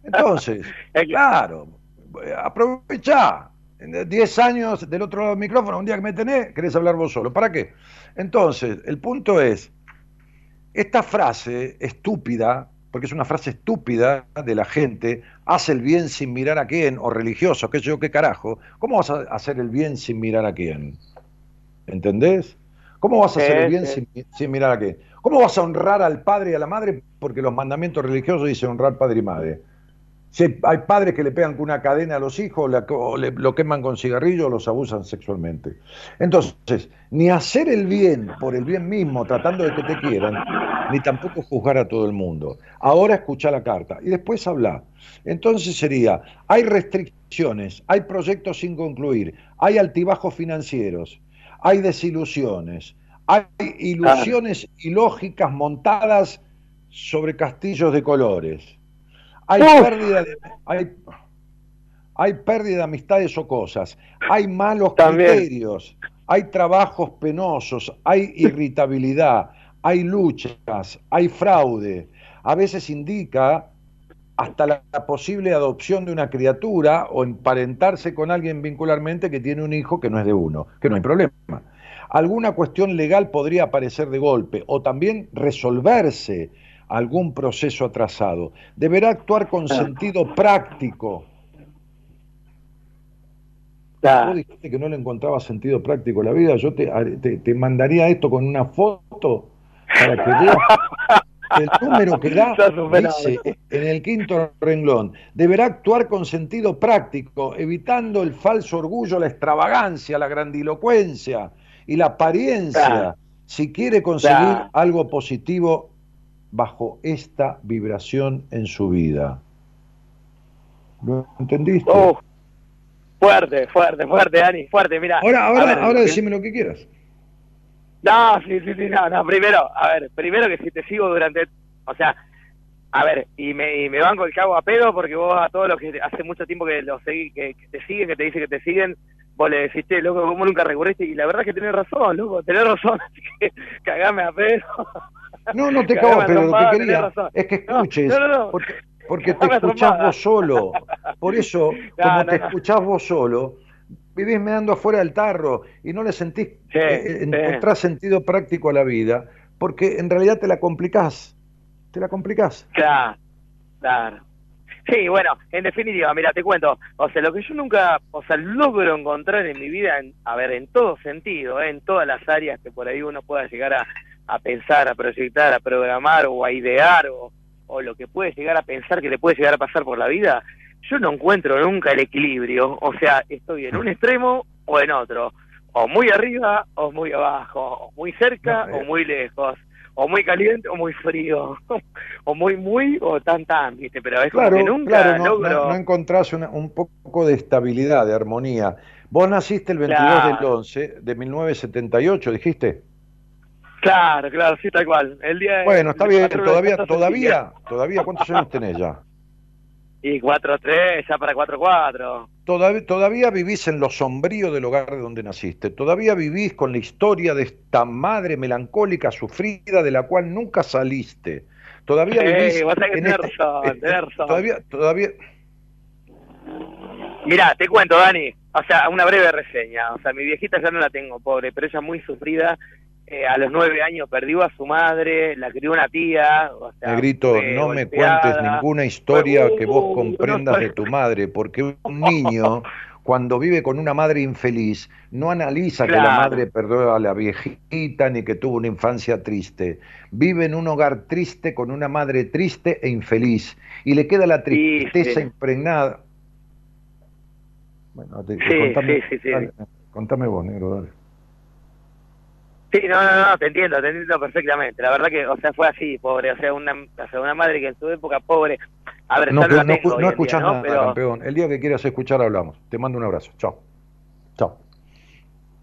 Entonces, claro, aprovecha. 10 años del otro lado del micrófono, un día que me tenés, querés hablar vos solo. ¿Para qué? Entonces, el punto es, esta frase estúpida, porque es una frase estúpida de la gente, hace el bien sin mirar a quién, o religioso, qué sé yo, qué carajo. ¿Cómo vas a hacer el bien sin mirar a quién? ¿Entendés? ¿Cómo vas a hacer el bien sin, sin, mirar a quién? ¿Cómo vas a honrar al padre y a la madre? Porque los mandamientos religiosos dicen honrar padre y madre. Si hay padres que le pegan con una cadena a los hijos, o lo queman con cigarrillos o los abusan sexualmente. Entonces, ni hacer el bien por el bien mismo, tratando de que te quieran, ni tampoco juzgar a todo el mundo. Ahora escucha la carta y después habla. Entonces sería, hay restricciones, hay proyectos sin concluir, hay altibajos financieros, hay desilusiones, hay ilusiones ilógicas montadas sobre castillos de colores hay pérdida de, hay, pérdida de amistades o cosas, hay malos criterios, hay trabajos penosos, hay irritabilidad, hay luchas, hay fraude. A veces indica hasta la, posible adopción de una criatura o emparentarse con alguien vincularmente que tiene un hijo que no es de uno, que no hay problema. Alguna cuestión legal podría aparecer de golpe o también resolverse algún proceso atrasado. Deberá actuar con sentido práctico. Vos dijiste que no le encontraba sentido práctico a la vida. Yo te, te, mandaría esto con una foto para que veas el número que da dice en el quinto renglón, deberá actuar con sentido práctico, evitando el falso orgullo, la extravagancia, la grandilocuencia y la apariencia, si quiere conseguir algo positivo bajo esta vibración en su vida. ¿Lo entendiste? Oh, fuerte, fuerte, fuerte, Dani, fuerte, mira. Ahora, ahora, ahora decime lo que quieras. No, sí, sí, sí, no, no, primero, a ver, primero que si te sigo durante, o sea, a ver, y me, y me banco el cago a pedo porque vos a todos los que hace mucho tiempo que los seguí, que, te siguen, que te dicen que te siguen, vos le decís, loco, ¿cómo nunca recurriste? Y la verdad es que tenés razón, loco, tenés razón, así que cagame a pedo. No, no te cago a pedo, lo que quería es que escuches, porque, porque te escuchás vos solo, por eso, como te escuchás vos solo, vivís meando afuera del tarro y no le sentís, eh, encontrás sentido práctico a la vida, porque en realidad te la complicás, te la complicás. Claro, claro. Sí, bueno, en definitiva, mira, te cuento, o sea, lo que yo nunca, o sea, logro encontrar en mi vida, en, a ver, en todo sentido, ¿eh? en todas las áreas que por ahí uno pueda llegar a, a pensar, a proyectar, a programar o a idear o, o lo que puede llegar a pensar que le puede llegar a pasar por la vida, yo no encuentro nunca el equilibrio. O sea, estoy en un extremo o en otro. O muy arriba o muy abajo. O muy cerca o eh. muy lejos. O muy caliente o muy frío. o muy, muy o tan, tan, ¿viste? Pero es como que nunca no, logro... no, encontrás un poco de estabilidad, de armonía. Vos naciste el 22 del 11 de 1978, dijiste. Claro, claro, sí, tal cual. El día bueno, está bien, todavía, todavía, todavía, ¿cuántos años tenés ya? Y 4-3, ya para 4-4. Todavía, todavía vivís en lo sombrío del hogar de donde naciste. Todavía vivís con la historia de esta madre melancólica, sufrida, de la cual nunca saliste. Todavía vivís. en este, este, todavía, todavía. Mirá, te cuento, Dani. O sea, una breve reseña. O sea, mi viejita ya no la tengo, pobre, pero ella muy sufrida eh, a los nueve años perdió a su madre, la crió una tía. O sea, Negrito, no me cuentes ninguna historia que vos comprendas de tu madre, porque un niño, cuando vive con una madre infeliz, no analiza que la madre perdió a la viejita ni que tuvo una infancia triste. Vive en un hogar triste con una madre triste e infeliz, y le queda la tristeza impregnada. Bueno, contame, contame vos, negro, dale. Sí, no, no, no, te entiendo, te entiendo perfectamente. La verdad que, o sea, fue así, pobre. O sea, una, o sea, una madre que en su época, pobre. A ver, no, no, no, no escuchás nada, campeón. El día que quieras escuchar, hablamos. Te mando un abrazo. Chao. Chao.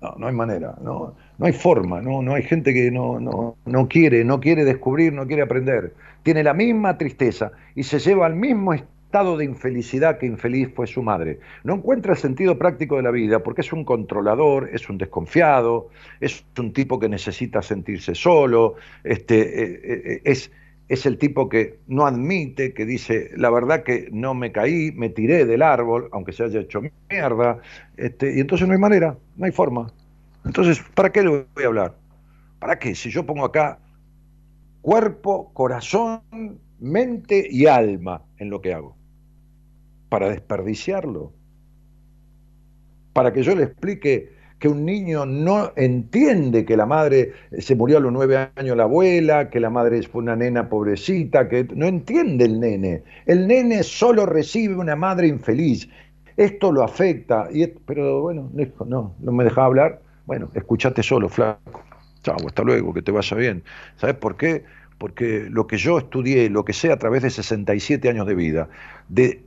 No, no hay manera, no, no hay forma, no, no hay gente que no, no, no quiere, no quiere descubrir, no quiere aprender. Tiene la misma tristeza y se lleva al mismo estado estado de infelicidad que infeliz fue su madre. No encuentra el sentido práctico de la vida porque es un controlador, es un desconfiado, es un tipo que necesita sentirse solo, este, eh, eh, es, el tipo que no admite, que dice, la verdad que no me caí, me tiré del árbol, aunque se haya hecho mierda, este, y entonces no hay manera, no hay forma. Entonces, ¿para qué le voy a hablar? ¿Para qué? Si yo pongo acá cuerpo, corazón, mente y alma en lo que hago para desperdiciarlo. Para que yo le explique que un niño no entiende que la madre se murió a los nueve años la abuela, que la madre fue una nena pobrecita, que no entiende el nene. El nene solo recibe una madre infeliz. Esto lo afecta. Y pero bueno, no, no me dejaba hablar. Bueno, escúchate solo, flaco. Chao, hasta luego, que te vaya bien. ¿Sabes por qué? Porque lo que yo estudié, lo que sé a través de 67 años de vida, de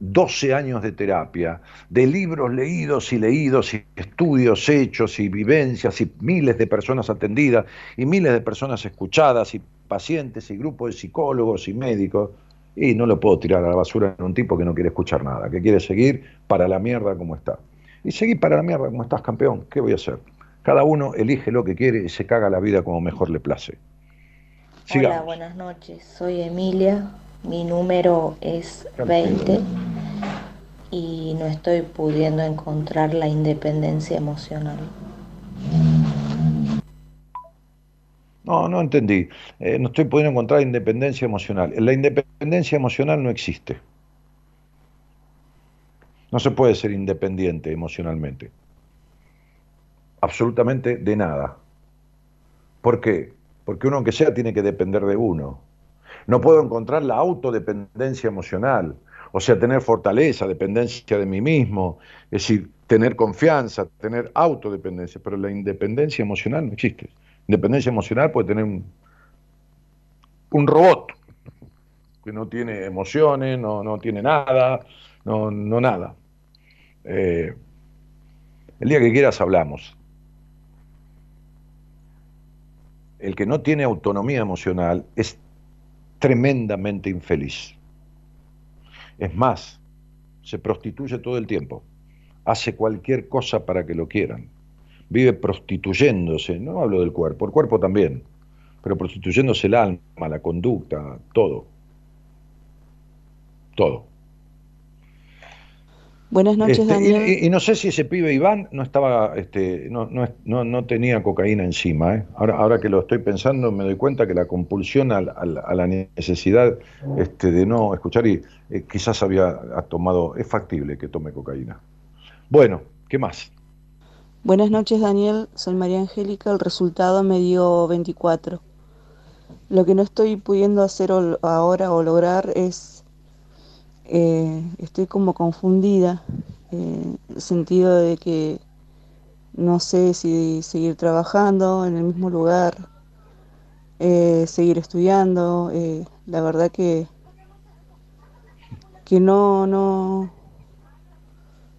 12 años de terapia, de libros leídos y leídos y estudios hechos y vivencias y miles de personas atendidas y miles de personas escuchadas y pacientes y grupos de psicólogos y médicos. Y no lo puedo tirar a la basura en un tipo que no quiere escuchar nada, que quiere seguir para la mierda como está. Y seguir para la mierda como estás, campeón. ¿Qué voy a hacer? Cada uno elige lo que quiere y se caga la vida como mejor le place. Hola, buenas noches. Soy Emilia, mi número es 20 y no estoy pudiendo encontrar la independencia emocional. No, no entendí. Eh, no estoy pudiendo encontrar independencia emocional. La independencia emocional no existe. No se puede ser independiente emocionalmente. Absolutamente de nada. ¿Por qué? porque uno aunque sea tiene que depender de uno. No puedo encontrar la autodependencia emocional, o sea, tener fortaleza, dependencia de mí mismo, es decir, tener confianza, tener autodependencia, pero la independencia emocional no existe. Independencia emocional puede tener un, un robot que no tiene emociones, no, no tiene nada, no, no nada. Eh, el día que quieras hablamos. El que no tiene autonomía emocional es tremendamente infeliz. Es más, se prostituye todo el tiempo, hace cualquier cosa para que lo quieran, vive prostituyéndose, no hablo del cuerpo, el cuerpo también, pero prostituyéndose el alma, la conducta, todo, todo. Buenas noches, este, Daniel. Y, no sé si ese pibe Iván no estaba, este, no, no, no, tenía cocaína encima. ¿eh? Ahora, ahora que lo estoy pensando, me doy cuenta que la compulsión a, la necesidad este, de no escuchar y eh, quizás había tomado, es factible que tome cocaína. Bueno, ¿qué más? Buenas noches, Daniel. Soy María Angélica. El resultado me dio 24. Lo que no estoy pudiendo hacer ahora o lograr es eh, estoy como confundida, en el sentido de que no sé si seguir trabajando en el mismo lugar, eh, seguir estudiando, eh, la verdad que, que no, no,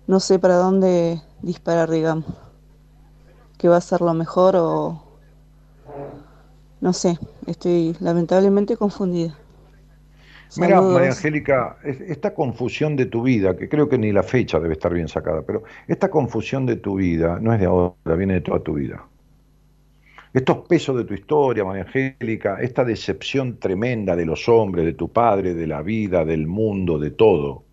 no sé para dónde disparar, digamos, que va a ser lo mejor o no sé, estoy lamentablemente confundida. Mira, María Angélica, esta confusión de tu vida, que creo que ni la fecha debe estar bien sacada, pero esta confusión de tu vida no es de ahora, viene de toda tu vida. Estos pesos de tu historia, María Angélica, esta decepción tremenda de los hombres, de tu padre, de la vida, del mundo, de todo,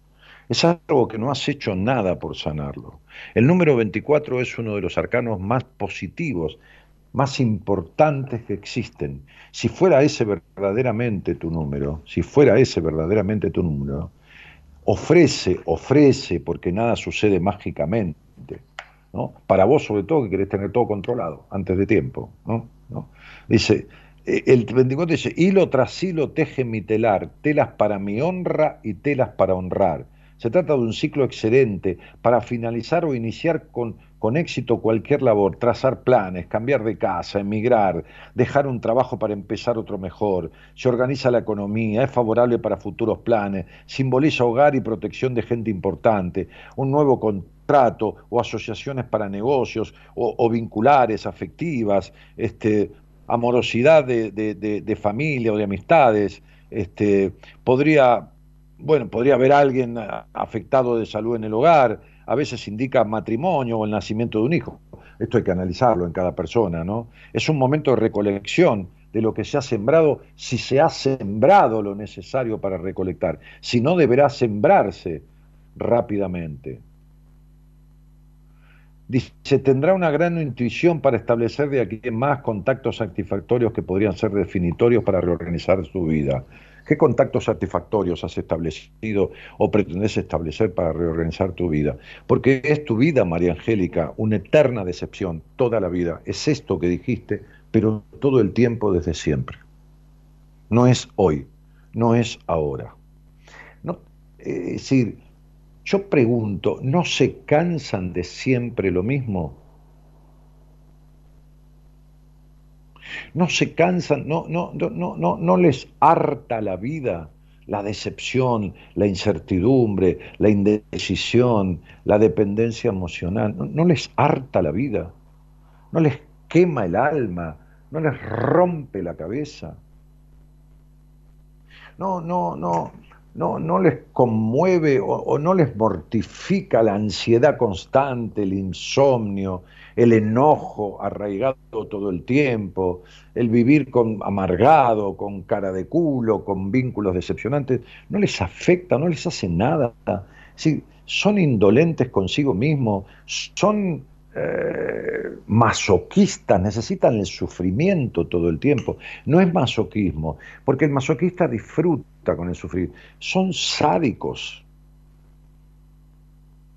es algo que no has hecho nada por sanarlo. El número 24 es uno de los arcanos más positivos más importantes que existen. Si fuera ese verdaderamente tu número, si fuera ese verdaderamente tu número, ofrece, ofrece, porque nada sucede mágicamente. ¿no? Para vos, sobre todo, que querés tener todo controlado antes de tiempo. ¿no? ¿No? Dice, eh, el 24 dice, hilo tras hilo teje mi telar, telas para mi honra y telas para honrar. Se trata de un ciclo excelente para finalizar o iniciar con con éxito cualquier labor, trazar planes, cambiar de casa, emigrar, dejar un trabajo para empezar otro mejor, se organiza la economía, es favorable para futuros planes, simboliza hogar y protección de gente importante, un nuevo contrato o asociaciones para negocios o, vinculares, afectivas, este, amorosidad de, de, familia o de amistades, este, podría, bueno, podría haber alguien afectado de salud en el hogar, a veces indica matrimonio o el nacimiento de un hijo. Esto hay que analizarlo en cada persona, ¿no? Es un momento de recolección de lo que se ha sembrado, si se ha sembrado lo necesario para recolectar. Si no, deberá sembrarse rápidamente. Dice, tendrá una gran intuición para establecer de aquí más contactos satisfactorios que podrían ser definitorios para reorganizar su vida. ¿Qué contactos satisfactorios has establecido o pretendes establecer para reorganizar tu vida? Porque es tu vida, María Angélica, una eterna decepción, toda la vida. Es esto que dijiste, pero todo el tiempo desde siempre. No es hoy, no es ahora. No, es decir, yo pregunto, ¿no se cansan de siempre lo mismo? No se cansan, no, no, no, no, no les harta la vida, la decepción, la incertidumbre, la indecisión, la dependencia emocional, no, no les harta la vida, no les quema el alma, no les rompe la cabeza. No, no, no, no, no les conmueve o, no les mortifica la ansiedad constante, el insomnio, el enojo arraigado todo el tiempo, el vivir con amargado, con cara de culo, con vínculos decepcionantes, no les afecta, no les hace nada. son indolentes consigo mismos, son eh, masoquistas, necesitan el sufrimiento todo el tiempo. No es masoquismo, porque el masoquista disfruta con el sufrir. Son sádicos.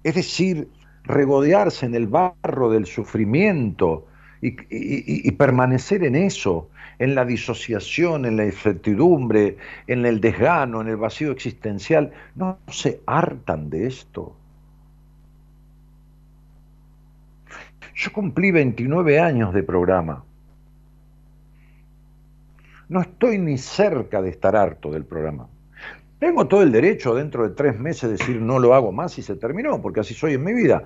Es decir, regodearse en el barro del sufrimiento y, permanecer en eso, en la disociación, en la incertidumbre, en el desgano, en el vacío existencial, no se hartan de esto. Yo cumplí 29 años de programa. No estoy ni cerca de estar harto del programa. Tengo todo el derecho dentro de tres meses de decir no lo hago más y se terminó, porque así soy en mi vida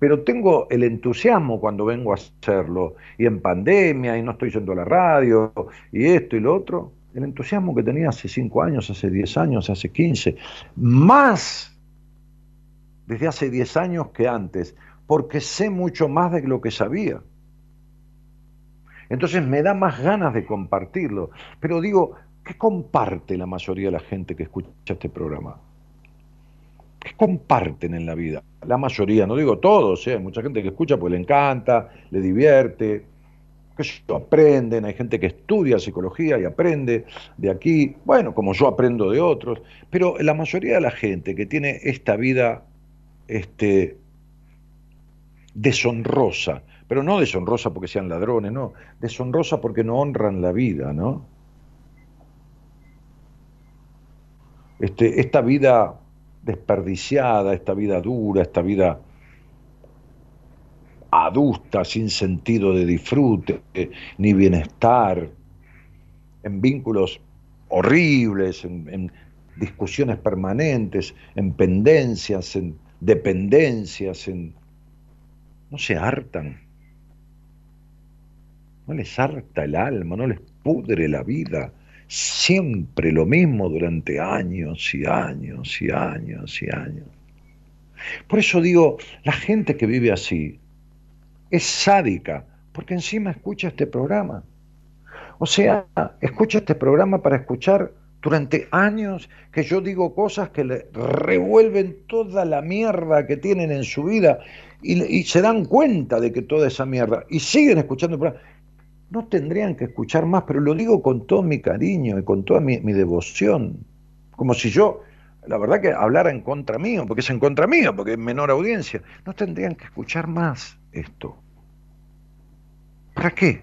pero tengo el entusiasmo cuando vengo a hacerlo, y en pandemia, y no estoy yendo a la radio, y esto y lo otro, el entusiasmo que tenía hace cinco años, hace diez años, hace quince, más desde hace diez años que antes, porque sé mucho más de lo que sabía. Entonces me da más ganas de compartirlo. Pero digo, ¿qué comparte la mayoría de la gente que escucha este programa? ¿Qué comparten en la vida? La mayoría, no digo todos, ¿eh? hay mucha gente que escucha porque le encanta, le divierte, que aprenden, hay gente que estudia psicología y aprende de aquí, bueno, como yo aprendo de otros, pero la mayoría de la gente que tiene esta vida este, deshonrosa, pero no deshonrosa porque sean ladrones, no, deshonrosa porque no honran la vida, ¿no? Este, esta vida desperdiciada, esta vida dura, esta vida adusta, sin sentido de disfrute ni bienestar, en vínculos horribles, en, discusiones permanentes, en pendencias, en dependencias, en... no se hartan, no les harta el alma, no les pudre la vida, siempre lo mismo durante años y años y años y años. Por eso digo, la gente que vive así es sádica, porque encima escucha este programa. O sea, escucha este programa para escuchar durante años que yo digo cosas que le revuelven toda la mierda que tienen en su vida y, se dan cuenta de que toda esa mierda y siguen escuchando el programa no tendrían que escuchar más, pero lo digo con todo mi cariño y con toda mi, devoción, como si yo, la verdad que hablara en contra mío, porque es en contra mío, porque es menor audiencia, no tendrían que escuchar más esto. ¿Para qué?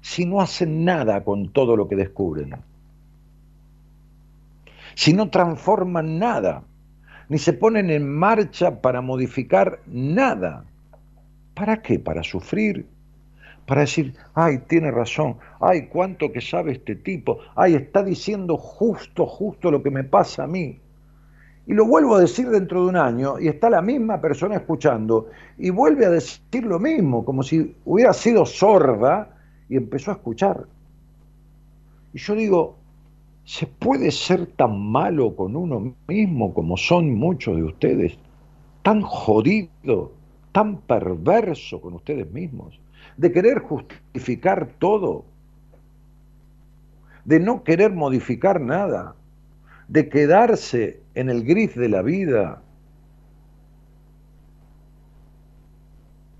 Si no hacen nada con todo lo que descubren, si no transforman nada, ni se ponen en marcha para modificar nada, ¿para qué? Para sufrir para decir, ay, tiene razón, ay, cuánto que sabe este tipo, ay, está diciendo justo, justo lo que me pasa a mí. Y lo vuelvo a decir dentro de un año y está la misma persona escuchando y vuelve a decir lo mismo, como si hubiera sido sorda y empezó a escuchar. Y yo digo, ¿se puede ser tan malo con uno mismo como son muchos de ustedes? ¿Tan jodido, tan perverso con ustedes mismos? De querer justificar todo, de no querer modificar nada, de quedarse en el gris de la vida,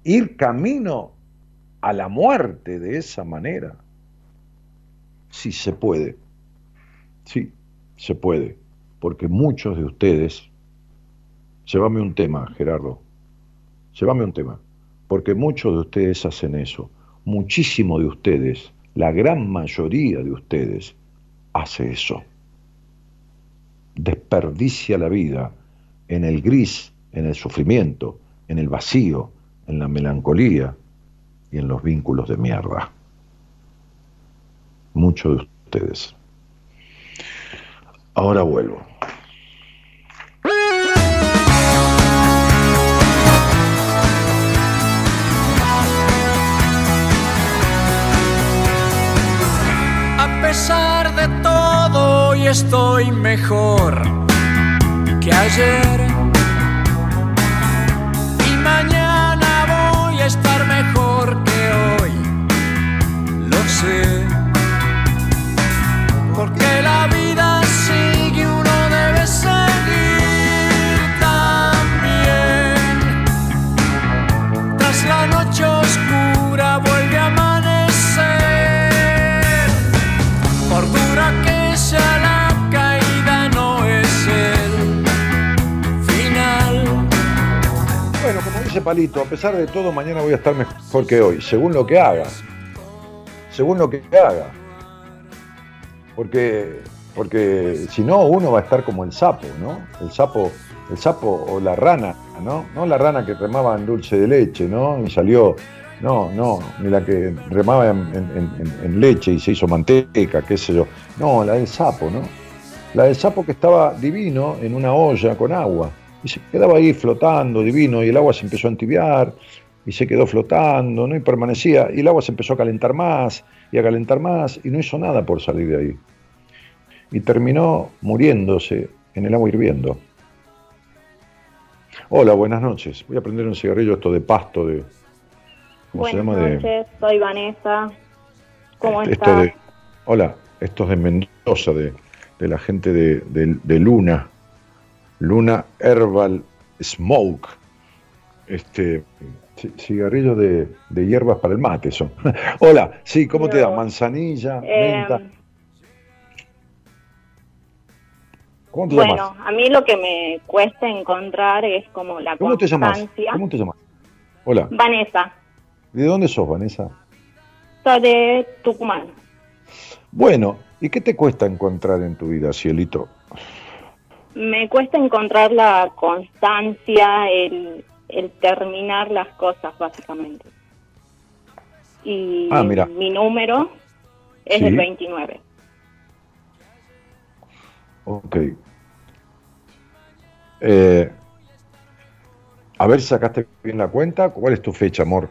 ir camino a la muerte de esa manera. Sí se puede, sí se puede, porque muchos de ustedes, llévame un tema, Gerardo, llévame un tema porque muchos de ustedes hacen eso. Muchísimo de ustedes, la gran mayoría de ustedes, hace eso. Desperdicia la vida en el gris, en el sufrimiento, en el vacío, en la melancolía y en los vínculos de mierda. Muchos de ustedes. Ahora vuelvo. Estoy mejor que ayer. Palito, a pesar de todo, mañana voy a estar mejor que hoy, según lo que haga. Según lo que haga. Porque, porque si no, uno va a estar como el sapo, ¿no? El sapo, el sapo o la rana, ¿no? No la rana que remaba en dulce de leche, ¿no? Y salió, no, no, ni la que remaba en, leche y se hizo manteca, qué sé yo. No, la del sapo, ¿no? La del sapo que estaba divino en una olla con agua. Y se quedaba ahí flotando, divino, y el agua se empezó a entibiar, y se quedó flotando, ¿no? Y permanecía, y el agua se empezó a calentar más, y a calentar más, y no hizo nada por salir de ahí. Y terminó muriéndose en el agua hirviendo. Hola, buenas noches. Voy a prender un cigarrillo esto de pasto de... ¿Cómo buenas se llama? noches, soy Vanessa. ¿Cómo estás? hola, esto es de Mendoza, de, la gente de, de Luna. Luna Herbal Smoke. Este, cigarrillos de, hierbas para el mate son. Hola, sí, ¿cómo te da? Manzanilla, eh, menta. ¿Cómo te bueno, a mí lo que me cuesta encontrar es como la ¿Cómo Te llamas? ¿Cómo te llamas? Hola. Vanessa. ¿De dónde sos, Vanessa? Soy de Tucumán. Bueno, ¿y qué te cuesta encontrar en tu vida, Cielito? Me cuesta encontrar la constancia, el, terminar las cosas, básicamente. Y ah, mi número es el 29. Ok. Eh, a ver, ¿sacaste bien la cuenta? ¿Cuál es tu fecha, amor?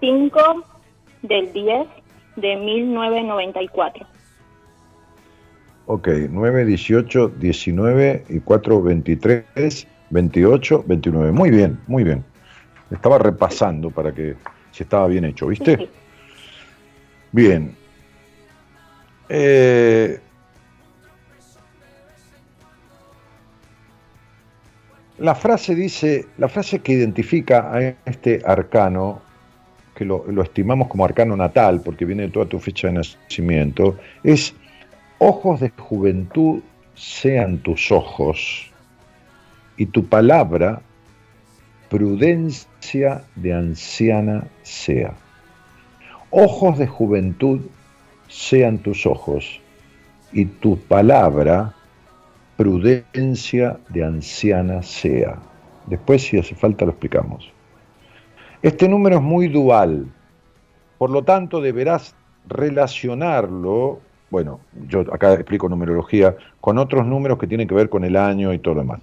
5 del 10 de 1994. Ok, 9, 18, 19 y 4, 23, 28, 29. Muy bien, muy bien. Estaba repasando para que si estaba bien hecho, ¿viste? Bien. Eh, la frase dice, la frase que identifica a este arcano, que lo, lo estimamos como arcano natal, porque viene de toda tu fecha de nacimiento, es ojos de juventud sean tus ojos y tu palabra prudencia de anciana sea. Ojos de juventud sean tus ojos y tu palabra prudencia de anciana sea. Después, si hace falta, lo explicamos. Este número es muy dual, por lo tanto deberás relacionarlo bueno, yo acá explico numerología, con otros números que tienen que ver con el año y todo lo demás.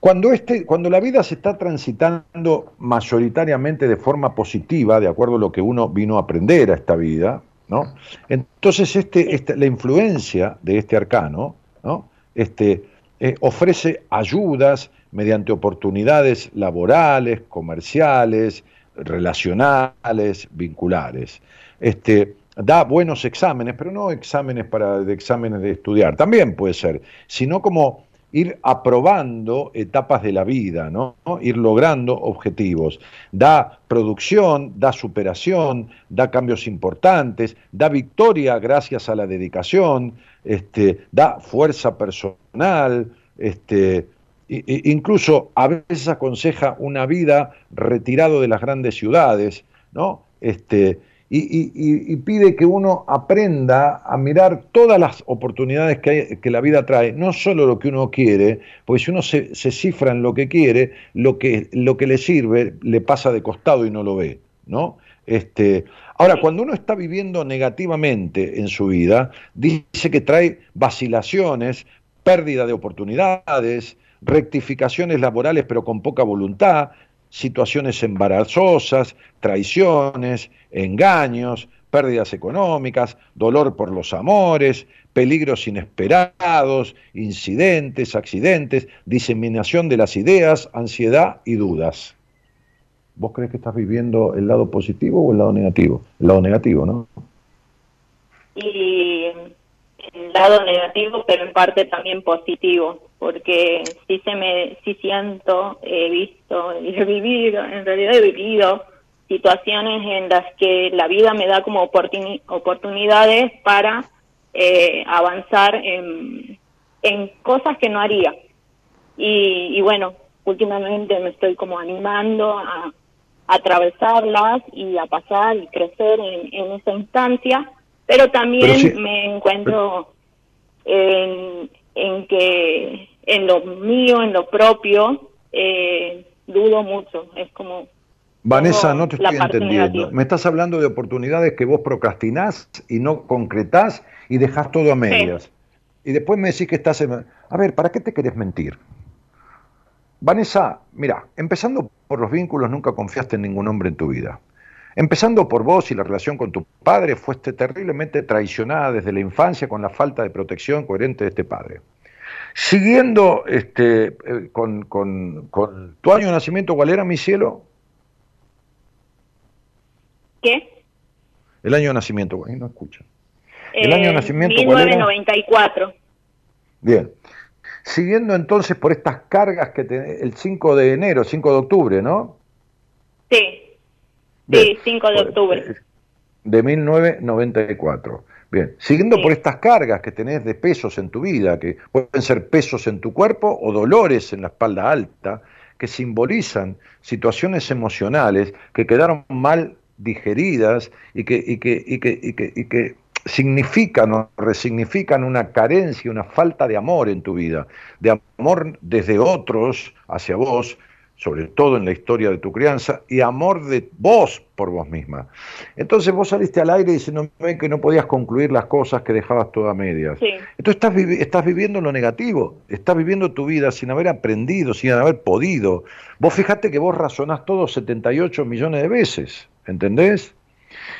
Cuando, este, cuando la vida se está transitando mayoritariamente de forma positiva, de acuerdo a lo que uno vino a aprender a esta vida, ¿no? entonces este, este la influencia de este arcano ¿no? este, eh, ofrece ayudas mediante oportunidades laborales, comerciales, relacionales, vinculares. Este, da buenos exámenes, pero no exámenes para de exámenes de estudiar, también puede ser, sino como ir aprobando etapas de la vida, ¿no? ir logrando objetivos. Da producción, da superación, da cambios importantes, da victoria gracias a la dedicación, este, da fuerza personal, este, incluso a veces aconseja una vida retirado de las grandes ciudades, ¿no? Este, y, pide que uno aprenda a mirar todas las oportunidades que, que, la vida trae, no solo lo que uno quiere, porque si uno se, cifra en lo que quiere, lo que, lo que le sirve le pasa de costado y no lo ve, ¿no? Este, ahora, cuando uno está viviendo negativamente en su vida, dice que trae vacilaciones, pérdida de oportunidades, rectificaciones laborales pero con poca voluntad, situaciones embarazosas, traiciones, engaños, pérdidas económicas, dolor por los amores, peligros inesperados, incidentes, accidentes, diseminación de las ideas, ansiedad y dudas. ¿Vos crees que estás viviendo el lado positivo o el lado negativo? El lado negativo, ¿no? Lado negativo, pero en parte también positivo porque sí se me sí siento he visto y he vivido en realidad he vivido situaciones en las que la vida me da como oportunidades para eh, avanzar en, cosas que no haría. Y, y, bueno últimamente me estoy como animando a, atravesarlas y a pasar y crecer en, esa instancia, pero también me encuentro en, en que en lo mío, en lo propio, eh, dudo mucho. Es como. Vanessa, no te estoy entendiendo. Me estás hablando de oportunidades que vos procrastinás y no concretás y dejás todo a medias. Y después me decís que estás en... A ver, ¿para qué te querés mentir? Vanessa, mira, empezando por los vínculos, nunca confiaste en ningún hombre en tu vida. Empezando por vos y la relación con tu padre, fuiste terriblemente traicionada desde la infancia con la falta de protección coherente de este padre. Siguiendo este, eh, con, tu año de nacimiento, ¿cuál era mi cielo? ¿Qué? El año de nacimiento, no escucha. El año de eh, nacimiento, 1994. Bien. Siguiendo entonces por estas cargas que te, el 5 de enero, 5 de octubre, ¿no? Sí. Sí, 5 de octubre. De 1994. Bien, siguiendo por estas cargas que tenés de pesos en tu vida, que pueden ser pesos en tu cuerpo o dolores en la espalda alta, que simbolizan situaciones emocionales que quedaron mal digeridas y que, y que, y que, y que, y que significan o resignifican una carencia, una falta de amor en tu vida, de amor desde otros hacia vos, sobre todo en la historia de tu crianza, y amor de vos por vos misma. Entonces vos saliste al aire diciendo que no podías concluir las cosas que dejabas todas medias. Entonces estás, estás viviendo lo negativo, estás viviendo tu vida sin haber aprendido, sin haber podido. Vos fijate que vos razonás todo 78 millones de veces, ¿entendés?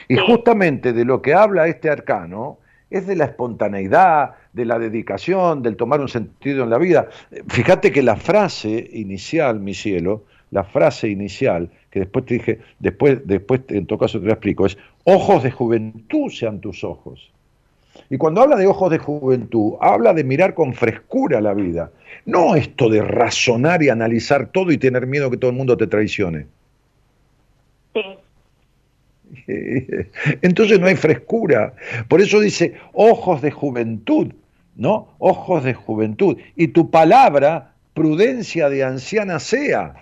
Y justamente de lo que habla este arcano es de la espontaneidad, de la dedicación, del tomar un sentido en la vida. Fíjate que la frase inicial, mi cielo, la frase inicial, que después te dije, después, después en todo caso te lo explico, es ojos de juventud sean tus ojos. Y cuando habla de ojos de juventud, habla de mirar con frescura la vida. No esto de razonar y analizar todo y tener miedo que todo el mundo te traicione. Entonces no hay frescura. Por eso dice ojos de juventud, ¿no? Ojos de juventud. Y tu palabra, prudencia de anciana sea.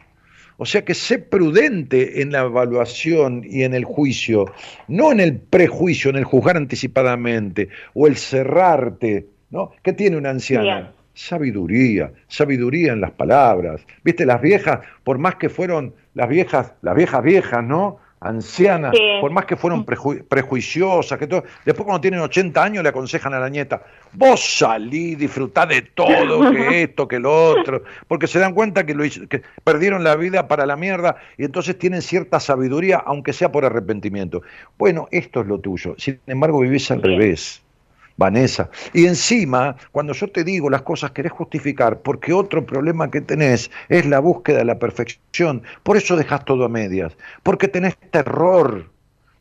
O sea que sé prudente en la evaluación y en el juicio, no en el prejuicio, en el juzgar anticipadamente o el cerrarte, ¿no? ¿Qué tiene una anciana? Sabiduría, sabiduría en las palabras. ¿Viste? Las viejas, por más que fueron las viejas, las viejas viejas, ¿no? Ancianas, por más que fueron prejuiciosas, que todo, después cuando tienen 80 años le aconsejan a la nieta, vos salí, disfrutá de todo, que esto, que lo otro, porque se dan cuenta que, lo, que perdieron la vida para la mierda y entonces tienen cierta sabiduría, aunque sea por arrepentimiento. Bueno, esto es lo tuyo, sin embargo vivís al revés. Vanessa. Y encima, cuando yo te digo las cosas, querés justificar, porque otro problema que tenés es la búsqueda de la perfección. Por eso dejas todo a medias, porque tenés terror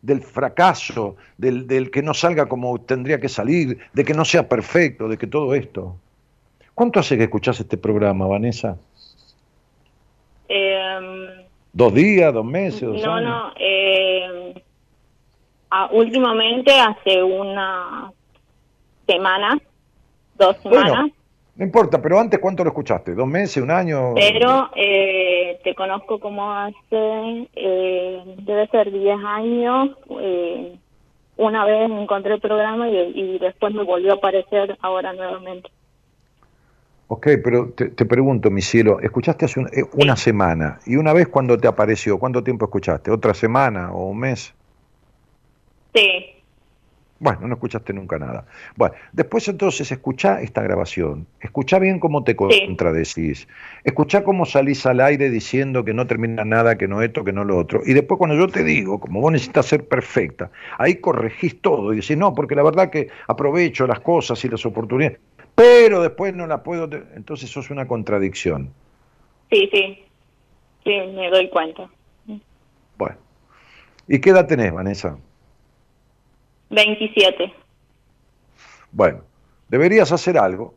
del fracaso, del, del que no salga como tendría que salir, de que no sea perfecto, de que todo esto. ¿Cuánto hace que escuchás este programa, Vanessa? Em, ¿Dos días, dos meses, dos no, No, eh, últimamente hace una semanas, dos semanas. no importa, pero antes cuánto lo escuchaste, dos meses, un año. Pero eh, te conozco como hace, eh, debe ser diez años. Eh, una vez encontré el programa y, después me volvió a aparecer ahora nuevamente. Ok, pero te, pregunto, mi cielo, escuchaste hace una semana y una vez cuando te apareció, ¿cuánto tiempo escuchaste? ¿Otra semana o un mes? Sí, bueno, no escuchaste nunca nada. Bueno, después entonces escucha esta grabación, escucha bien cómo te contradecís, escucha cómo salís al aire diciendo que no termina nada, que no esto, que no lo otro. Y después cuando yo te digo, como vos necesitas ser perfecta, ahí corregís todo y decís, no, porque la verdad que aprovecho las cosas y las oportunidades, pero después no la puedo... Entonces eso es una contradicción. Sí, sí, sí, me doy cuenta. Bueno, ¿y qué edad tenés, Vanessa? 27. Bueno, deberías hacer algo,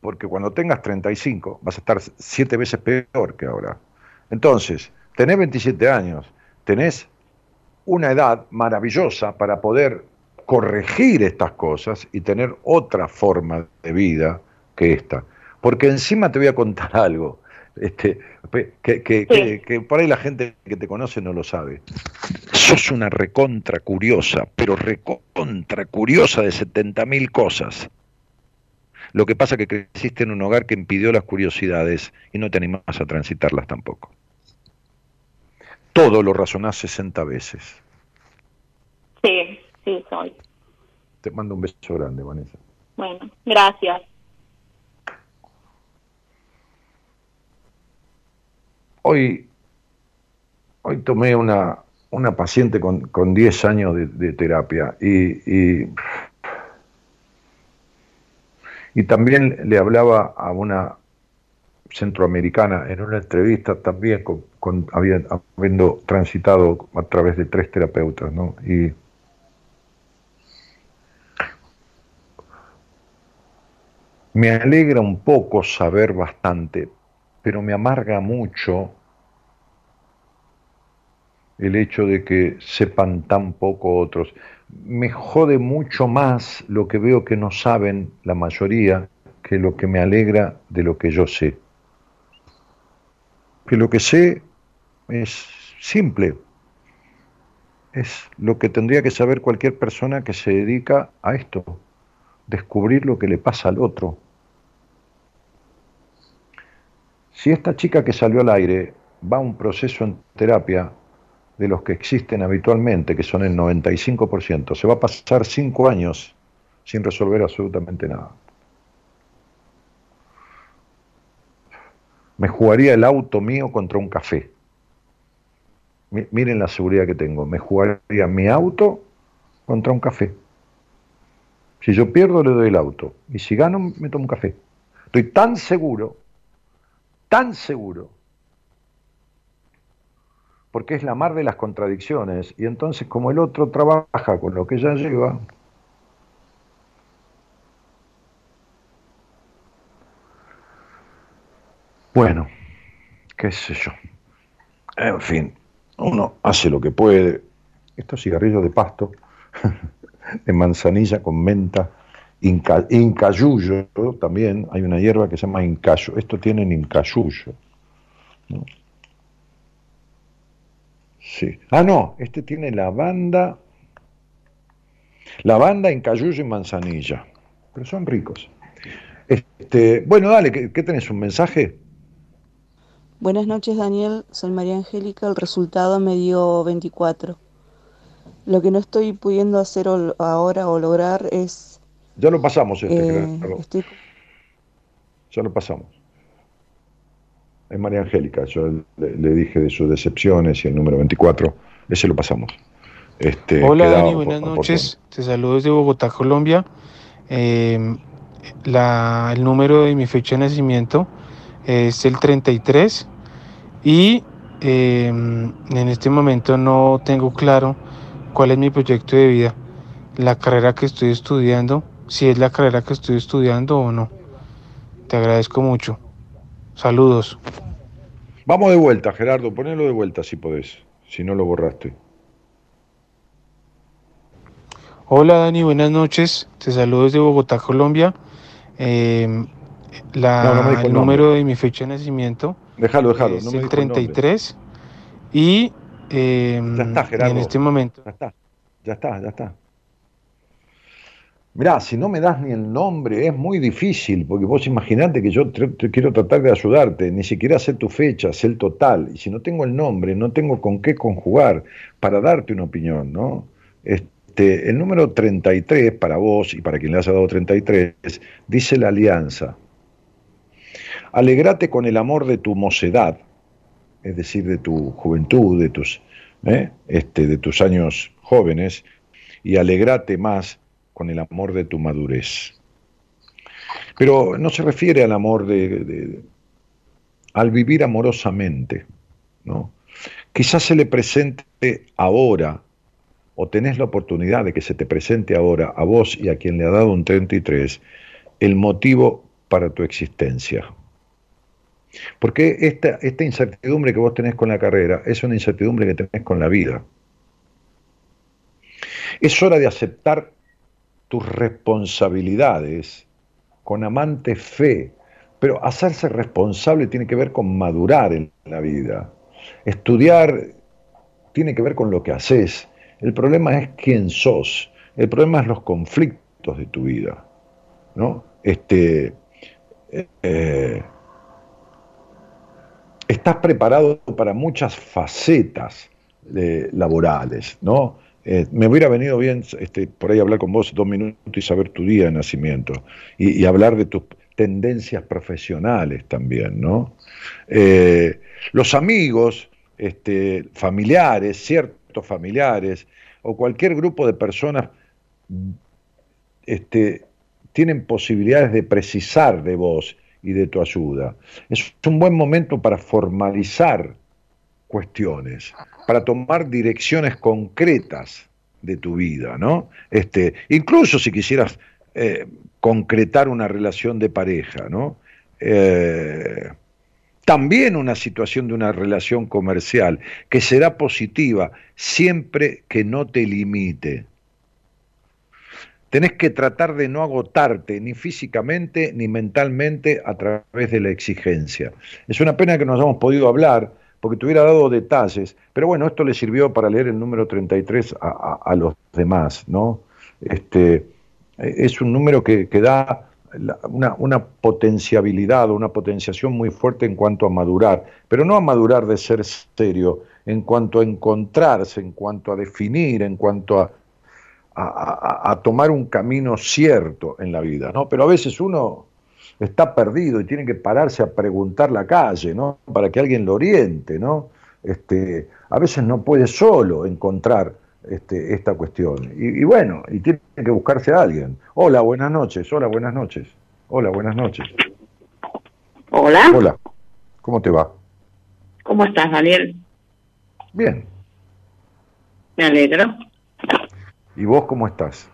porque cuando tengas 35 vas a estar siete veces peor que ahora. Entonces, tenés 27 años, tenés una edad maravillosa para poder corregir estas cosas y tener otra forma de vida que esta. Porque encima te voy a contar algo. Este, que, que, que, por ahí la gente que te conoce no lo sabe. Sos una recontra curiosa, pero recontra curiosa de 70.000 cosas. Lo que pasa es que creciste en un hogar que impidió las curiosidades y no te animás a transitarlas tampoco. Todo lo razonás 60 veces. Sí, sí, soy. Te mando un beso grande, Vanessa. Bueno, gracias. Hoy, hoy tomé una, una paciente con, con 10 años de, terapia y, y, también le hablaba a una centroamericana en una entrevista también con, con habiendo transitado a través de tres terapeutas, ¿no? Y me alegra un poco saber bastante, pero me amarga mucho el hecho de que sepan tan poco otros. Me jode mucho más lo que veo que no saben la mayoría que lo que me alegra de lo que yo sé. Que lo que sé es simple, es lo que tendría que saber cualquier persona que se dedica a esto, descubrir lo que le pasa al otro. Si esta chica que salió al aire va a un proceso en terapia de los que existen habitualmente, que son el 95%, se va a pasar cinco años sin resolver absolutamente nada. Me jugaría el auto mío contra un café. Miren la seguridad que tengo. Me jugaría mi auto contra un café. Si yo pierdo, le doy el auto. Y si gano, me tomo un café. Estoy tan seguro tan seguro, porque es la mar de las contradicciones, y entonces como el otro trabaja con lo que ella lleva, bueno, qué sé yo. En fin, uno hace lo que puede. Estos cigarrillos de pasto, de manzanilla con menta, Inca, incayuyo también, hay una hierba que se llama incayo, esto tiene incayuyo. Sí. Ah, no, este tiene lavanda, lavanda, incayuyo y manzanilla, pero son ricos. Este, bueno, dale, ¿qué, ¿qué tenés? ¿Un mensaje? Buenas noches, Daniel. Soy María Angélica. El resultado me dio 24. Lo que no estoy pudiendo hacer ahora o lograr es ya lo pasamos este, eh, Ya lo pasamos. Es María Angélica, yo le, dije de sus decepciones y el número 24, ese lo pasamos. Este, Hola Dani, buenas noches, te saludo desde Bogotá, Colombia. Em, el número de mi fecha de nacimiento es el 33 y em, en este momento no tengo claro cuál es mi proyecto de vida, la carrera que estoy estudiando si es la carrera que estoy estudiando o no. Te agradezco mucho. Saludos. Vamos de vuelta, Gerardo, ponelo de vuelta si podés, si no lo borraste. Hola Dani, buenas noches. Te saludo desde Bogotá, Colombia. Em, la, el número de mi fecha de nacimiento déjalo, déjalo, es el 33 y em, ya está, Gerardo. en este momento... Ya está, ya está, ya está. Mirá, si no me das ni el nombre, es muy difícil, porque vos imaginate que yo te, quiero tratar de ayudarte, ni siquiera sé tu fecha, sé el total, y si no tengo el nombre, no tengo con qué conjugar para darte una opinión, ¿no? Este, el número 33 para vos y para quien le has dado 33 dice la alianza. Alegrate con el amor de tu mocedad, es decir, de tu juventud, de tus, ¿eh? este, de tus años jóvenes, y alegrate más con el amor de tu madurez. Pero no se refiere al amor de, al vivir amorosamente, ¿no? Quizás se le presente ahora, o tenés la oportunidad de que se te presente ahora a vos y a quien le ha dado un 33, el motivo para tu existencia. Porque esta, esta incertidumbre que vos tenés con la carrera es una incertidumbre que tenés con la vida. Es hora de aceptar tus responsabilidades con amante fe Pero hacerse responsable tiene que ver con madurar en la vida. Estudiar tiene que ver con lo que haces. El problema es quién sos. El problema es los conflictos de tu vida. ¿no? Este, eh, estás preparado para muchas facetas eh, laborales, ¿no? Eh, me hubiera venido bien este, por ahí hablar con vos dos minutos y saber tu día de nacimiento y, hablar de tus tendencias profesionales también, ¿no? los amigos, este, familiares, ciertos familiares o cualquier grupo de personas este, tienen posibilidades de precisar de vos y de tu ayuda. Es un buen momento para formalizar cuestiones, para tomar direcciones concretas de tu vida, ¿no? Este, incluso si quisieras eh, concretar una relación de pareja, ¿no? Eh, también una situación de una relación comercial, que será positiva siempre que no te limite tenés que tratar de no agotarte ni físicamente ni mentalmente a través de la exigencia. Es una pena que no hayamos podido hablar porque te hubiera dado detalles, pero bueno, esto le sirvió para leer el número 33 a, los demás, ¿no? Este, es un número que, da una, una, potenciabilidad, una potenciación muy fuerte en cuanto a madurar, pero no a madurar de ser serio, en cuanto a encontrarse, en cuanto a definir, en cuanto a a, tomar un camino cierto en la vida, ¿no? Pero a veces uno está perdido y tiene que pararse a preguntar la calle, ¿no? Para que alguien lo oriente, ¿no? Este, a veces no puede solo encontrar este, esta cuestión. Y, bueno, y tiene que buscarse a alguien. Hola, buenas noches. Hola, buenas noches. Hola, buenas noches. Hola. Hola. ¿Cómo te va? ¿Cómo estás, Daniel? Bien. Me alegro. ¿Y vos cómo estás?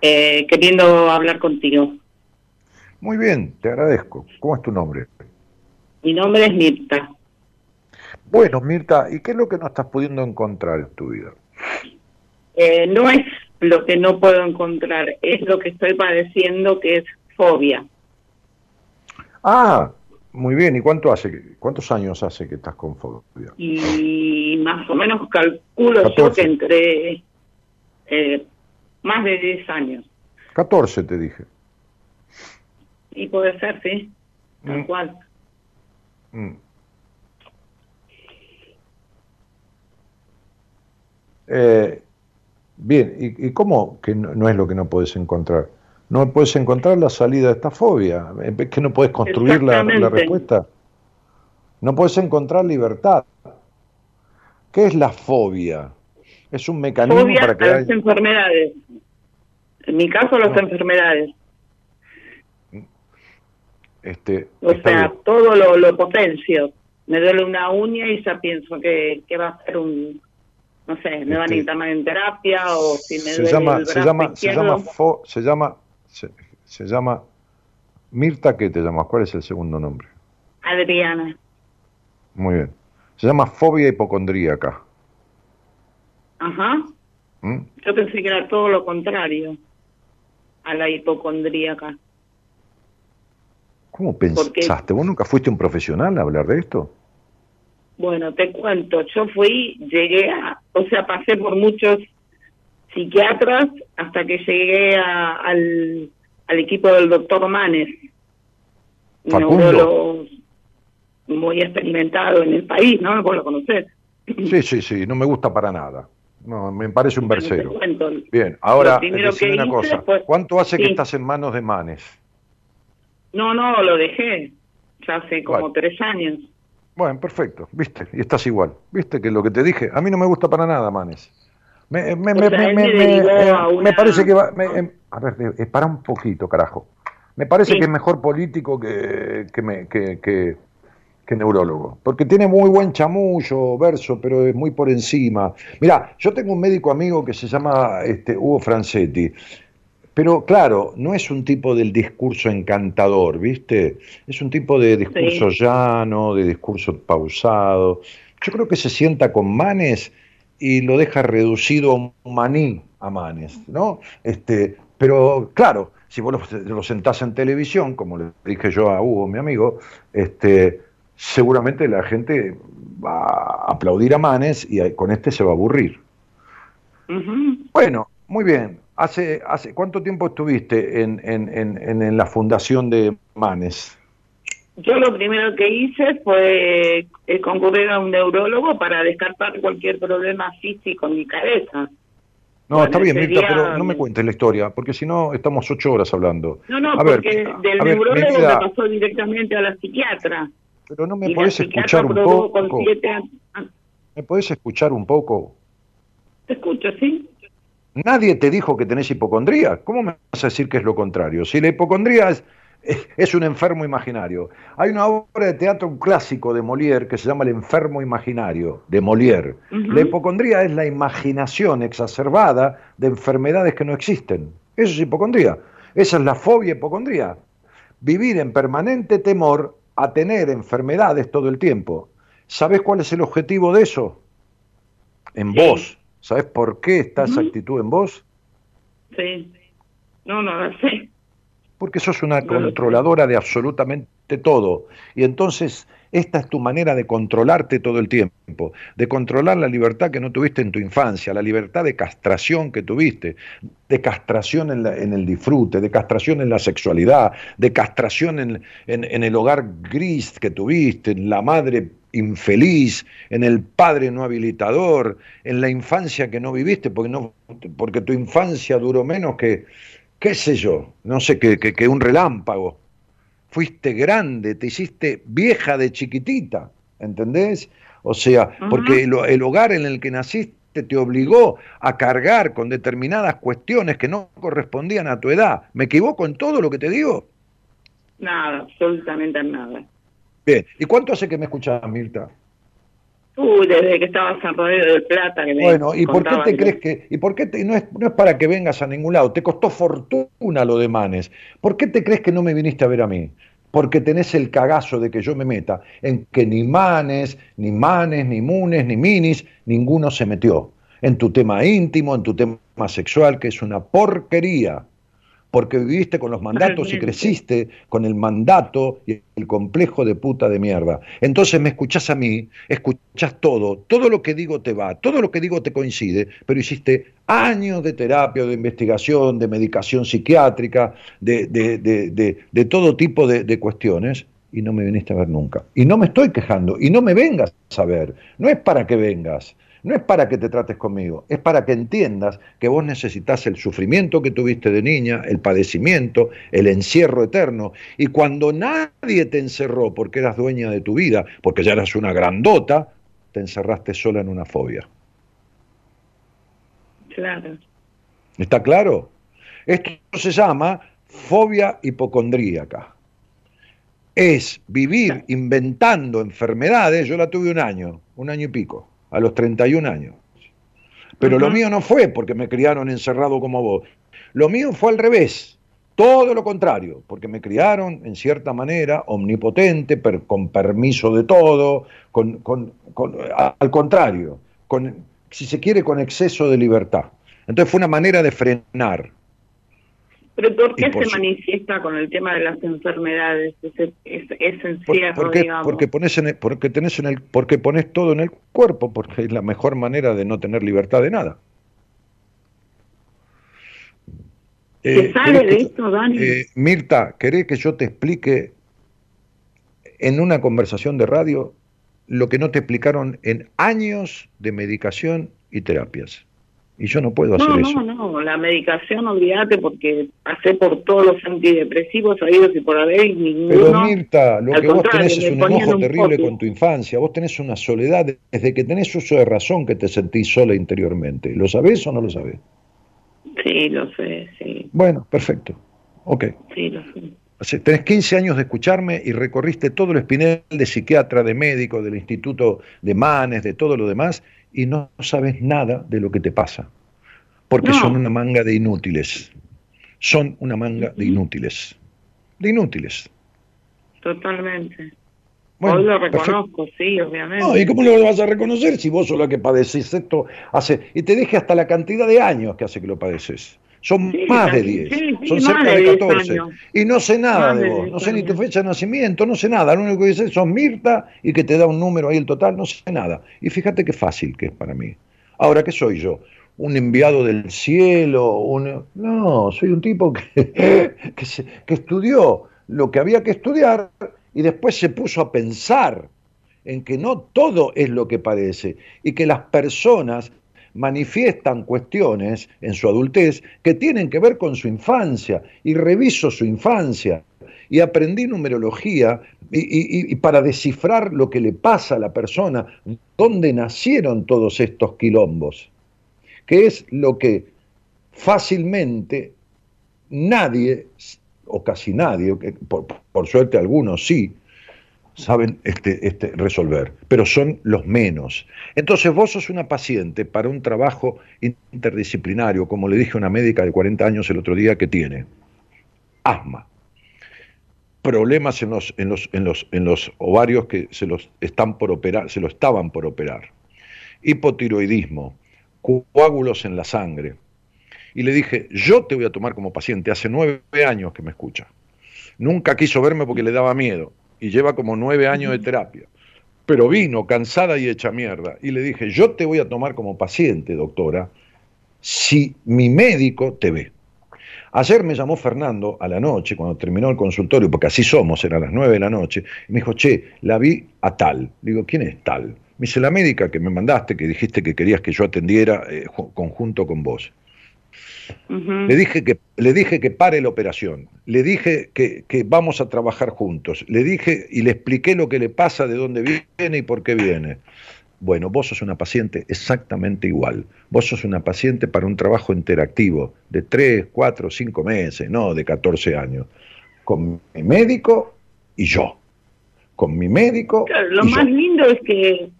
Eh, queriendo hablar contigo. Muy bien, te agradezco. ¿Cómo es tu nombre? Mi nombre es Mirta. Bueno, Mirta, ¿y qué es lo que no estás pudiendo encontrar en tu vida? Eh, no es lo que no puedo encontrar, es lo que estoy padeciendo, que es fobia. Ah, muy bien. ¿Y cuánto hace, cuántos años hace que estás con fobia? Y más o menos calculo yo que entre eh, más de 10 años. 14 te dije. Y puede ser, sí, tal mm. cual. Mm. Eh, bien, ¿y, ¿y, cómo que no, es lo que no puedes encontrar? no puedes encontrar la salida de esta fobia, es que no puedes construir la, respuesta. No puedes encontrar libertad. ¿Qué es la fobia? Es un mecanismo para que... las enfermedades. En mi caso, las enfermedades. Este, o sea, todo lo, lo potencio. Me duele una uña y ya pienso que, que va a ser un, no sé, me van a este, necesitar en terapia o si me duele llama, el brazo se llama, se llama, se llama se, llama Mirta, ¿qué te llamas? ¿Cuál es el segundo nombre? Adriana. Muy bien. Se llama fobia hipocondríaca. Ajá. ¿Mm? Yo pensé que era todo lo contrario a la hipocondríaca. ¿Cómo pensaste? ¿Vos nunca fuiste un profesional a hablar de esto? Bueno, te cuento, yo fui, llegué a, o sea, pasé por muchos psiquiatras hasta que llegué al, al equipo del doctor Manes, neurólogo muy experimentado en el país, ¿no? Vos lo conocés. Sí, sí, sí, no me gusta para nada. No, me parece un versero. Bien, ahora, decime una cosa. ¿Cuánto hace que estás en manos de Manes? No, no, lo dejé. Ya hace como tres años. Bueno, perfecto, viste, y estás igual. Viste que lo que te dije, a mí no me gusta para nada Manes. Me, me, me, me parece que va. Em, a ver, eh, para un poquito, carajo. Me parece que es mejor político que, que, que, que, neurólogo. Porque tiene muy buen chamullo, verso, pero es muy por encima. Mira, yo tengo un médico amigo que se llama este, Hugo Francetti. Pero claro, no es un tipo del discurso encantador, ¿viste? Es un tipo de discurso llano, de discurso pausado. Yo creo que se sienta con Manes y lo deja reducido a un maní a Manes, ¿no? Este, pero claro, si vos lo, sentás en televisión, como le dije yo a Hugo, mi amigo, este, seguramente la gente va a aplaudir a Manes y con este se va a aburrir. Bueno, muy bien. ¿Hace, hace cuánto tiempo estuviste en, en, en, en la fundación de Manes? Yo lo primero que hice fue eh, concurrir a un neurólogo para descartar cualquier problema físico en mi cabeza. No, está bien, Mirta, pero no me cuentes la historia, porque si no estamos ocho horas hablando. No, no, porque del neurólogo me pasó directamente a la psiquiatra. Pero no me podés escuchar un poco. ¿Me podés escuchar un poco? Te escucho, sí. Nadie te dijo que tenés hipocondría. ¿Cómo me vas a decir que es lo contrario? Si la hipocondría es es un enfermo imaginario. Hay una obra de teatro un clásico de Molière que se llama El enfermo imaginario, de Molière. La hipocondría es la imaginación exacerbada de enfermedades que no existen. Eso es hipocondría. Esa es la fobia hipocondría. Vivir en permanente temor a tener enfermedades todo el tiempo. ¿Sabes cuál es el objetivo de eso? En vos. ¿Sabes por qué está esa actitud en vos? Sí. No, no lo sé porque sos una controladora de absolutamente todo. Y entonces esta es tu manera de controlarte todo el tiempo, de controlar la libertad que no tuviste en tu infancia, la libertad de castración que tuviste, de castración en, el disfrute, de castración en la sexualidad, de castración en, en el hogar gris que tuviste, en la madre infeliz, en el padre no habilitador, en la infancia que no viviste, porque, no, porque tu infancia duró menos que qué sé yo, no sé, que, que, un relámpago. Fuiste grande, te hiciste vieja de chiquitita, ¿entendés? O sea, porque el, hogar en el que naciste te obligó a cargar con determinadas cuestiones que no correspondían a tu edad. ¿Me equivoco en todo lo que te digo? Nada, absolutamente nada. Bien, ¿y cuánto hace que me escuchas, Mirta? Uy, desde que estabas en Radio de Plata. Que bueno, ¿y por qué te crees que.? ¿Y por qué no, es, no es para que vengas a ningún lado? Te costó fortuna lo de Manes. ¿Por qué te crees que no me viniste a ver a mí? Porque tenés el cagazo de que yo me meta en que ni Manes, ni Manes, ni Munes, ni Minis, ninguno se metió. En tu tema íntimo, en tu tema sexual, que es una porquería porque viviste con los mandatos y creciste con el mandato y el complejo de puta de mierda. Entonces me escuchás a mí, escuchás todo, todo lo que digo te va, todo lo que digo te coincide, pero hiciste años de terapia, de investigación, de medicación psiquiátrica, de, de todo tipo de cuestiones y no me viniste a ver nunca. Y no me estoy quejando, y no me vengas a ver, no es para que vengas, no es para que te trates conmigo, es para que entiendas que vos necesitas el sufrimiento que tuviste de niña, el padecimiento, el encierro eterno. Y cuando nadie te encerró porque eras dueña de tu vida, porque ya eras una grandota, te encerraste sola en una fobia. Claro. ¿Está claro? Esto se llama fobia hipocondríaca. Es vivir inventando enfermedades. Yo la tuve un año, un año y pico a los 31 años. Pero lo mío no fue porque me criaron encerrado como vos. Lo mío fue al revés, todo lo contrario, porque me criaron en cierta manera omnipotente, pero con permiso de todo, con, al contrario, con, si se quiere, con exceso de libertad. Entonces fue una manera de frenar. ¿Pero por qué se manifiesta con el tema de las enfermedades, ese, encierro, porque, digamos? Porque, pones en porque, tenés en el, porque pones todo en el cuerpo, porque es la mejor manera de no tener libertad de nada. ¿Qué eh, sale de esto, Dani? Eh, Mirta, ¿querés que yo te explique en una conversación de radio lo que no te explicaron en años de medicación y terapias? Y yo no puedo hacer eso. No, no, la medicación, olvídate, porque pasé por todos los antidepresivos sabidos y por haber ninguno. Pero Mirta, lo que vos tenés es un enojo terrible con tu infancia. Vos tenés una soledad desde que tenés uso de razón que te sentís sola interiormente. ¿Lo sabés o no lo sabés? Sí, lo sé, sí. Bueno, perfecto. Ok. Sí, lo sé. Tenés 15 años de escucharme y recorriste todo el espinel de psiquiatra, de médico, del Instituto de Manes, de todo lo demás, y no sabes nada de lo que te pasa, porque son una manga de inútiles, son una manga de inútiles, de inútiles. Totalmente. Bueno, lo reconozco, sí, obviamente. No, ¿y cómo lo vas a reconocer si vos sos la que padeces esto hace... Y te dije hasta la cantidad de años que hace que lo padeces. Son más de 10, son cerca de 14. Y no sé nada de, vos, no sé ni tu fecha de nacimiento, no sé nada. Lo único que dice son Mirta y que te da un número ahí el total, no sé nada. Y fíjate qué fácil que es para mí. Ahora, ¿qué soy yo? un enviado del cielo, un... no, soy un tipo que, que, estudió lo que había que estudiar y después se puso a pensar en que no todo es lo que parece y que las personas manifiestan cuestiones en su adultez que tienen que ver con su infancia y reviso su infancia y aprendí numerología y, para descifrar lo que le pasa a la persona, dónde nacieron todos estos quilombos que es lo que fácilmente nadie, o casi nadie, por, por suerte algunos sí, saben este, este, resolver, pero son los menos. Entonces vos sos una paciente para un trabajo interdisciplinario, como le dije a una médica de 40 años el otro día que tiene asma, problemas en los, en los, en los, en los ovarios que se los están por operar, se lo estaban por operar, hipotiroidismo, coágulos en la sangre. Y le dije, yo te voy a tomar como paciente, hace nueve años que me escucha. Nunca quiso verme porque le daba miedo y lleva como nueve años de terapia. Pero vino cansada y hecha mierda. Y le dije, yo te voy a tomar como paciente, doctora, si mi médico te ve. Ayer me llamó Fernando a la noche, cuando terminó el consultorio, porque así somos, eran las nueve de la noche, y me dijo, che, la vi a tal. digo, ¿quién es tal? Me dice, la médica que me mandaste, que dijiste que querías que yo atendiera eh, conjunto con vos. Le, dije que, le dije que pare la operación, le dije que, que, vamos a trabajar juntos, le dije y le expliqué lo que le pasa, de dónde viene y por qué viene. Bueno, vos sos una paciente exactamente igual. Vos sos una paciente para un trabajo interactivo de 3, 4, 5 meses, no de 14 años, con mi médico y yo. Con mi médico. lo más lindo es que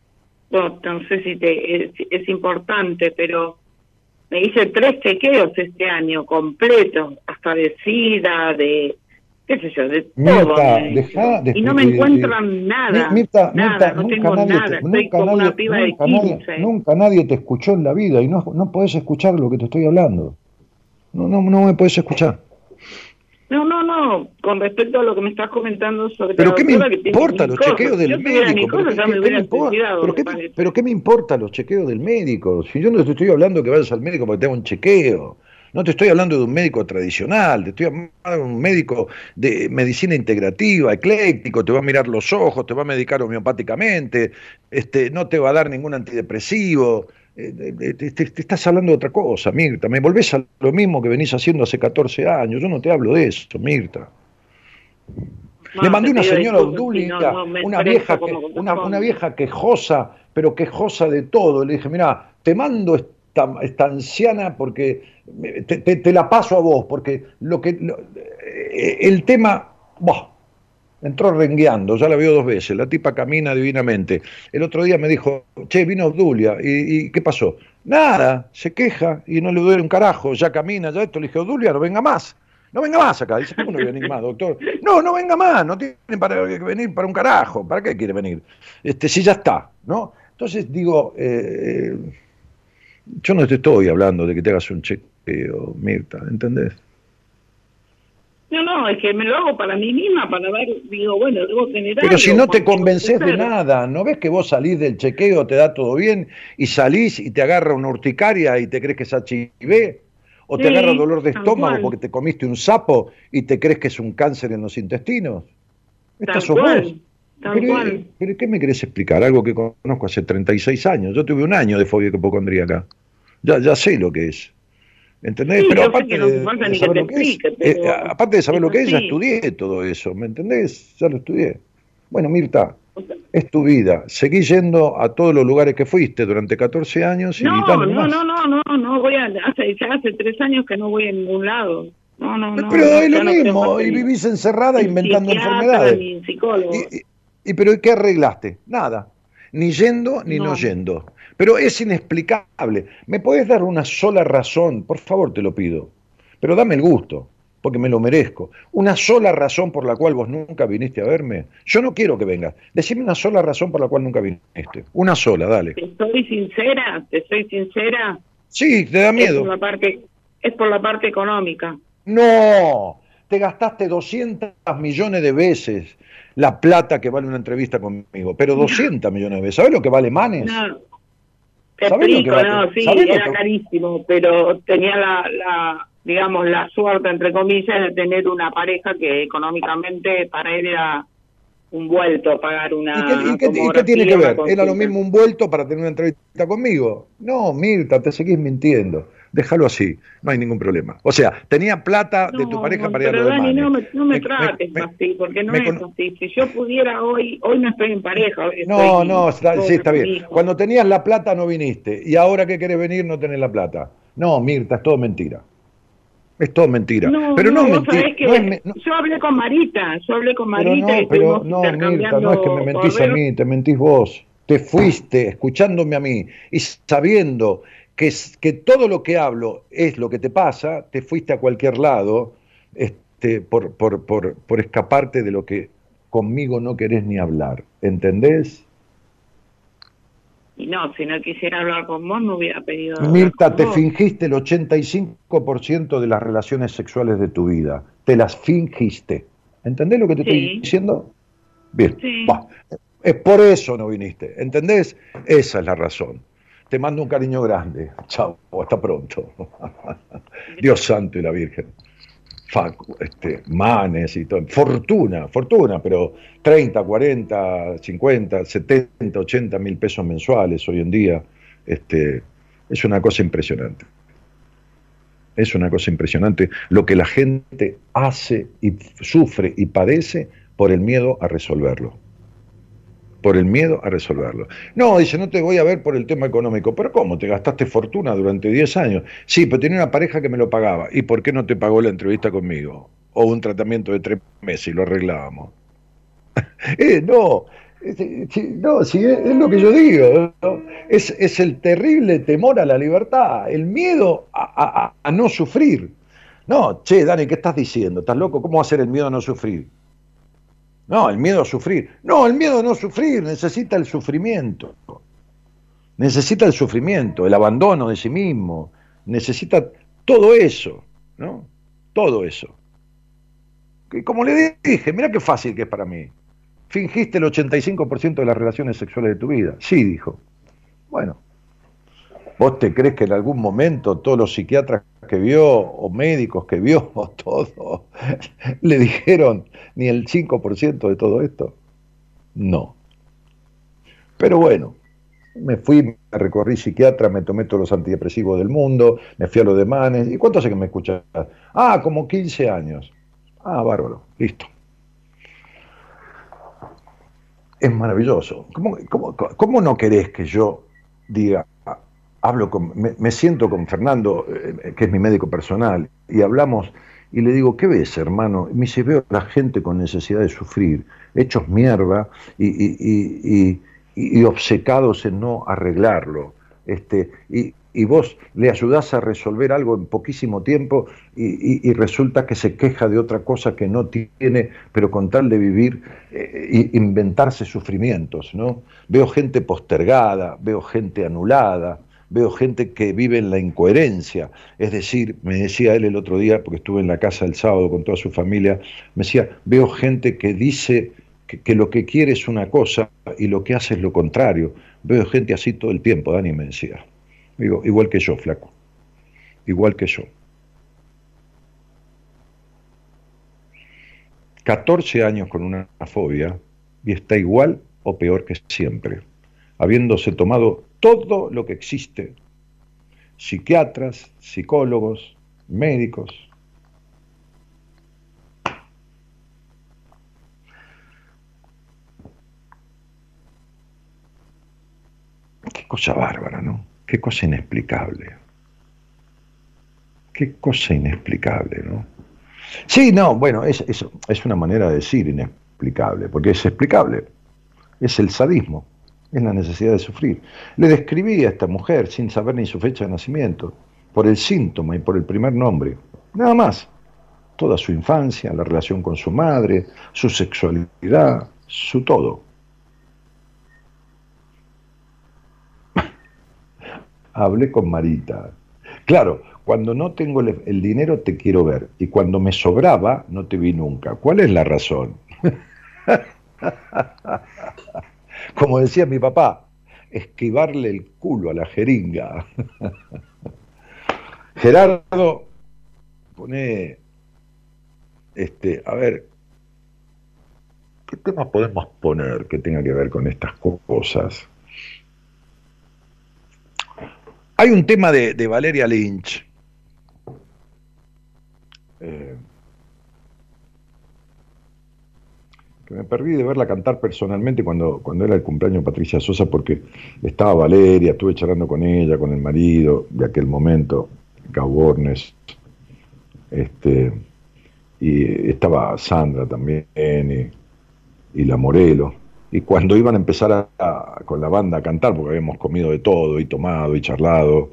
no, no sé si te, es, importante, pero me hice tres chequeos este año completos, hasta de SIDA, de qué sé yo, de todo. y no me encuentran nada, nada, no tengo nada, estoy como una piba de 15. nunca nadie te escuchó en la vida y no, no podés escuchar lo que te estoy hablando. No, no, no me puedes escuchar. No, no, no, con respecto a lo que me estás comentando sobre ¿Pero qué me importa los chequeos del médico? ¿Pero qué me importa los chequeos del médico? Si yo no te estoy hablando que vayas al médico porque te haga un chequeo. No te estoy hablando de un médico tradicional, te estoy hablando de un médico de medicina integrativa, ecléctico, te va a mirar los ojos, te va a medicar homeopáticamente, este, no te va a dar ningún antidepresivo, te, estás hablando de otra cosa, Mirta. Me volvés a lo mismo que venís haciendo hace 14 años. Yo no te hablo de eso, Mirta. Le mandé una señora Obdulia, una, vieja que, una, vieja quejosa, pero quejosa de todo. Le dije, mira, te mando esta, esta anciana porque te, la paso a vos, porque lo que eh, el tema, entró rengueando, ya la vio dos veces, la tipa camina divinamente. El otro día me dijo, che, vino Obdulia, ¿y, qué pasó? Nada, se queja y no le duele un carajo, ya camina, ya esto. Le dije, Obdulia, no venga más. No venga más acá. Dice, ¿cómo no venir más, doctor? No, no venga más, no tiene para venir para un carajo. ¿Para qué quiere venir? Este, si ya está, ¿no? Entonces digo, eh, yo no te estoy hablando de que te hagas un chequeo, Mirta, ¿entendés? No, no, es que me lo hago para mí misma, para ver, digo, bueno, debo tener Pero si no te convences de nada, ¿no ves que vos salís del chequeo, te da todo bien, y salís y te agarra una urticaria y te crees que es HIV? ¿O te agarra dolor de estómago porque te comiste un sapo y te crees que es un cáncer en los intestinos? Esta sos vos. pero, pero, ¿qué me querés explicar? Algo que conozco hace 36 años. Yo tuve un año de fobia hipocondríaca. Ya, ya sé lo que es. ¿Entendés? pero aparte de, saber lo que es, aparte de saber lo que es, ya estudié todo eso, ¿me entendés? Ya lo estudié. Bueno, Mirta, es tu vida. Seguí yendo a todos los lugares que fuiste durante 14 años y no, no, no, no, no, no, no voy a, hace, ya hace tres años que no voy a ningún lado. No, no, no. Pero es lo mismo, y vivís encerrada inventando enfermedades. y, y, pero ¿qué arreglaste? Nada. Ni yendo ni no yendo. Pero es inexplicable. ¿Me puedes dar una sola razón? Por favor, te lo pido. Pero dame el gusto, porque me lo merezco. Una sola razón por la cual vos nunca viniste a verme. Yo no quiero que vengas. Decime una sola razón por la cual nunca viniste. Una sola, dale. Te soy sincera, te soy sincera. Sí, te da miedo. Es una parte, es por la parte económica. No, te gastaste 200 millones de veces la plata que vale una entrevista conmigo, pero 200 millones de veces. ¿Sabes lo que vale Manes? No, explico, no, sí, era carísimo, pero tenía la, digamos, la suerte, entre comillas, de tener una pareja que económicamente para él era un vuelto pagar una. ¿Y qué, tiene que ver? ¿Era lo mismo un vuelto para tener una entrevista conmigo? No, Mirta, te seguís mintiendo déjalo así, no hay ningún problema. O sea, tenía plata de tu pareja para ir a lo Dani, no me, no me, trates así, porque no es así. Si yo pudiera hoy, hoy no estoy en pareja. no, no, sí, está bien. Cuando tenías la plata no viniste, y ahora que querés venir no tenés la plata. No, Mirta, es todo mentira. Es todo mentira. No, pero no, mentira. yo hablé con Marita, yo hablé con Marita pero no, pero no, Mirta, no es que me mentís a mí, te mentís vos. Te fuiste escuchándome a mí y sabiendo que, que todo lo que hablo es lo que te pasa, te fuiste a cualquier lado este, por, por, por, por escaparte de lo que conmigo no querés ni hablar. ¿Entendés? Y no, si no quisiera hablar con vos, no hubiera pedido. Mirta, te fingiste el 85% de las relaciones sexuales de tu vida. Te las fingiste. ¿Entendés lo que te estoy diciendo? Bien. Es por eso no viniste. ¿Entendés? Esa es la razón. Te mando un cariño grande. Chao, hasta pronto. Dios santo y la Virgen. este, manes y todo. Fortuna, fortuna, pero 30, 40, 50, 70, 80 mil pesos mensuales hoy en día. Este, es una cosa impresionante. Es una cosa impresionante lo que la gente hace y sufre y padece por el miedo a resolverlo por el miedo a resolverlo. No, dice, no te voy a ver por el tema económico. ¿Pero cómo? ¿Te gastaste fortuna durante 10 años? Sí, pero tenía una pareja que me lo pagaba. ¿Y por qué no te pagó la entrevista conmigo? O un tratamiento de tres meses y lo arreglábamos. eh, no, no, sí, es, lo que yo digo. Es, es, el terrible temor a la libertad, el miedo a, a no sufrir. No, che, Dani, ¿qué estás diciendo? ¿Estás loco? ¿Cómo va a ser el miedo a no sufrir? No, el miedo a sufrir. No, el miedo a no sufrir necesita el sufrimiento. Necesita el sufrimiento, el abandono de sí mismo. Necesita todo eso, ¿no? Todo eso. Que, como le dije, mira qué fácil que es para mí. Fingiste el 85% de las relaciones sexuales de tu vida. Sí, dijo. Bueno, ¿Vos te crees que en algún momento todos los psiquiatras que vio o médicos que vio o todo le dijeron ni el 5% de todo esto? No. Pero bueno, me fui, me recorrí psiquiatra, me tomé todos los antidepresivos del mundo, me fui a los demanes. ¿Y cuánto hace que me escuchas? Ah, como 15 años. Ah, bárbaro, listo. Es maravilloso. ¿Cómo, cómo, cómo no querés que yo diga, hablo con, me, siento con Fernando, eh, que es mi médico personal, y hablamos, y le digo, ¿qué ves, hermano? Y me dice, veo a la gente con necesidad de sufrir, hechos mierda y, y, obcecados en no arreglarlo. Este, y, vos le ayudás a resolver algo en poquísimo tiempo y, resulta que se queja de otra cosa que no tiene, pero con tal de vivir, eh, inventarse sufrimientos, ¿no? Veo gente postergada, veo gente anulada, veo gente que vive en la incoherencia. Es decir, me decía él el otro día, porque estuve en la casa el sábado con toda su familia, me decía, veo gente que dice que, lo que quiere es una cosa y lo que hace es lo contrario. Veo gente así todo el tiempo, Dani me decía. Digo, igual que yo, flaco. Igual que yo. 14 años con una fobia y está igual o peor que siempre, habiéndose tomado todo lo que existe, psiquiatras, psicólogos, médicos. Qué cosa bárbara, ¿no? Qué cosa inexplicable. Qué cosa inexplicable, ¿no? Sí, no, bueno, es, es, una manera de decir inexplicable, porque es explicable. Es el sadismo es la necesidad de sufrir. Le describí a esta mujer sin saber ni su fecha de nacimiento, por el síntoma y por el primer nombre, nada más. Toda su infancia, la relación con su madre, su sexualidad, su todo. Hablé con Marita. Claro, Cuando no tengo el, dinero te quiero ver y cuando me sobraba no te vi nunca. ¿Cuál es la razón? Como decía mi papá, esquivarle el culo a la jeringa. Gerardo, pone, este, a ver, ¿qué temas podemos poner que tenga que ver con estas cosas? Hay un tema de, Valeria Lynch. Eh, que me perdí de verla cantar personalmente cuando, cuando era el cumpleaños de Patricia Sosa, porque estaba Valeria, estuve charlando con ella, con el marido de aquel momento, Bornes, este, y estaba Sandra también, y, la Morelo. Y cuando iban a empezar con la banda a cantar, porque habíamos comido de todo y tomado y charlado,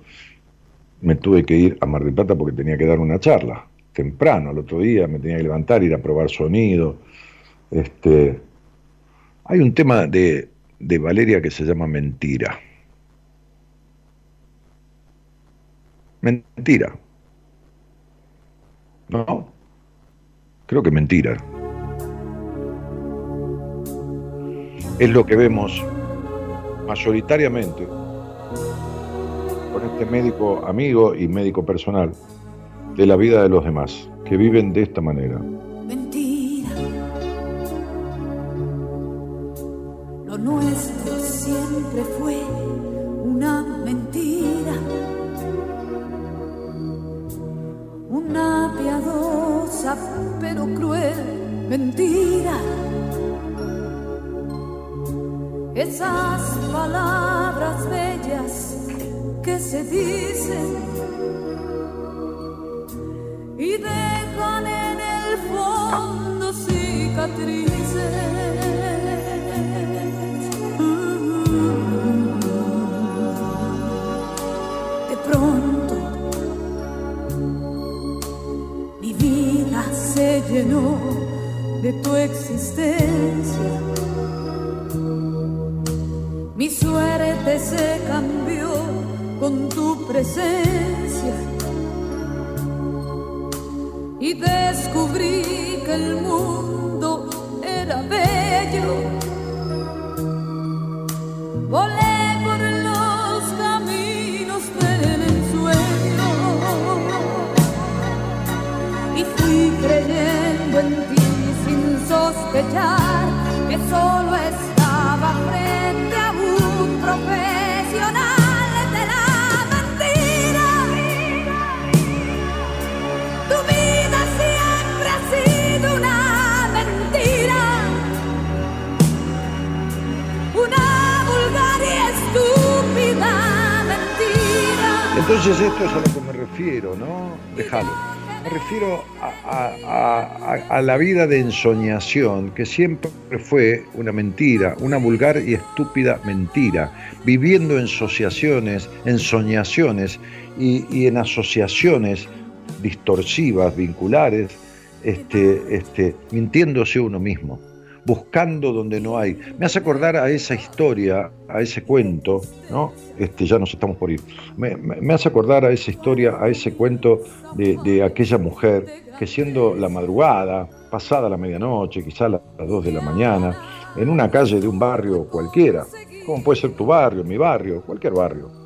me tuve que ir a Mar del Plata porque tenía que dar una charla. Temprano, al otro día, me tenía que levantar, ir a probar sonido. Este, hay un tema de, de Valeria que se llama Mentira. Mentira. ¿No? Creo que mentira. Es lo que vemos mayoritariamente con este médico amigo y médico personal de la vida de los demás, que viven de esta manera. Lo nuestro y descubrí que el mundo era bello. Volé por los caminos del ensueño y fui creyendo en ti sin sospechar Entonces esto es a lo que me refiero, ¿no? Déjalo. Me refiero a, la vida de ensoñación, que siempre fue una mentira, una vulgar y estúpida mentira, viviendo en asociaciones, y, y en asociaciones distorsivas, vinculares, este, este, mintiéndose uno mismo buscando donde no hay. Me hace acordar a esa historia, a ese cuento, ¿no? Este, ya nos estamos por ir. Me, hace acordar a esa historia, a ese cuento de, aquella mujer que siendo la madrugada, pasada la medianoche, quizá las dos de la mañana, en una calle de un barrio cualquiera, como puede ser tu barrio, mi barrio, cualquier barrio,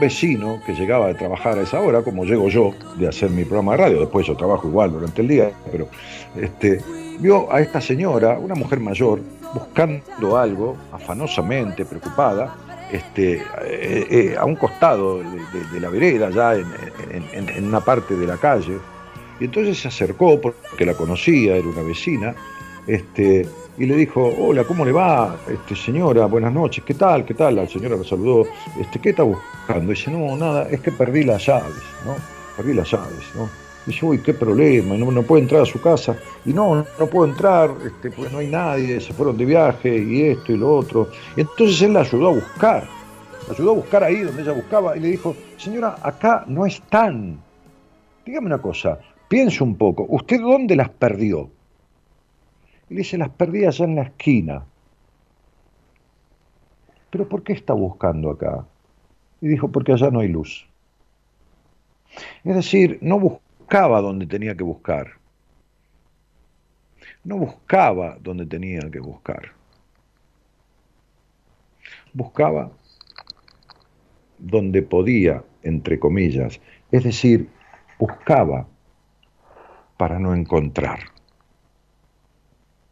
vecino que llegaba de trabajar a esa hora, como llego yo de hacer mi programa de radio, después yo trabajo igual durante el día, pero este, vio a esta señora, una mujer mayor, buscando algo, afanosamente, preocupada, este, eh, eh, a un costado de, la vereda, ya en, una parte de la calle. Y entonces se acercó, porque la conocía, era una vecina, este, y le dijo, hola, ¿cómo le va, este, señora? Buenas noches, ¿qué tal? ¿Qué tal? La señora la saludó, este, ¿qué está buscando? Y dice, no, nada, es que perdí las llaves, ¿no? Perdí las llaves, ¿no? dice, uy, qué problema, no, no puede entrar a su casa. Y no, no puedo entrar, este, pues no hay nadie, se fueron de viaje y esto y lo otro. Y entonces él la ayudó a buscar, la ayudó a buscar ahí donde ella buscaba y le dijo, señora, acá no están. Dígame una cosa, piense un poco, ¿usted dónde las perdió? Y le dice, las perdí allá en la esquina. ¿Pero por qué está buscando acá? Y dijo, porque allá no hay luz. Es decir, no buscaba donde tenía que buscar. No buscaba donde tenía que buscar. Buscaba donde podía, entre comillas. Es decir, buscaba para no encontrar.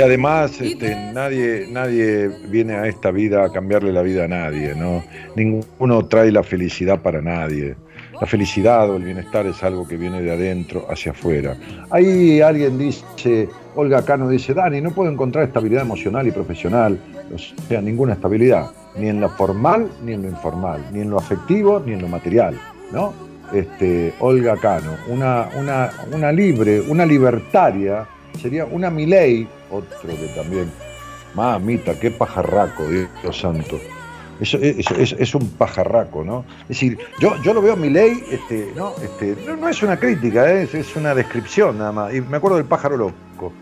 además este, nadie, nadie viene a esta vida a cambiarle la vida a nadie, ¿no? Ninguno trae la felicidad para nadie. La felicidad o el bienestar es algo que viene de adentro hacia afuera. Ahí alguien dice, Olga Cano dice, Dani, no puedo encontrar estabilidad emocional y profesional, o sea, ninguna estabilidad, ni en lo formal ni en lo informal, ni en lo afectivo ni en lo material, ¿no? Este, Olga Cano, una, una, una libre, una libertaria, sería una Milei otro que también, mamita, qué pajarraco, Dios santo. Eso, es, un pajarraco, ¿no? Es decir, yo, yo lo veo a mi ley, este, ¿no? Este, no, es una crítica, ¿eh? es, una descripción nada más. Y me acuerdo del pájaro loco,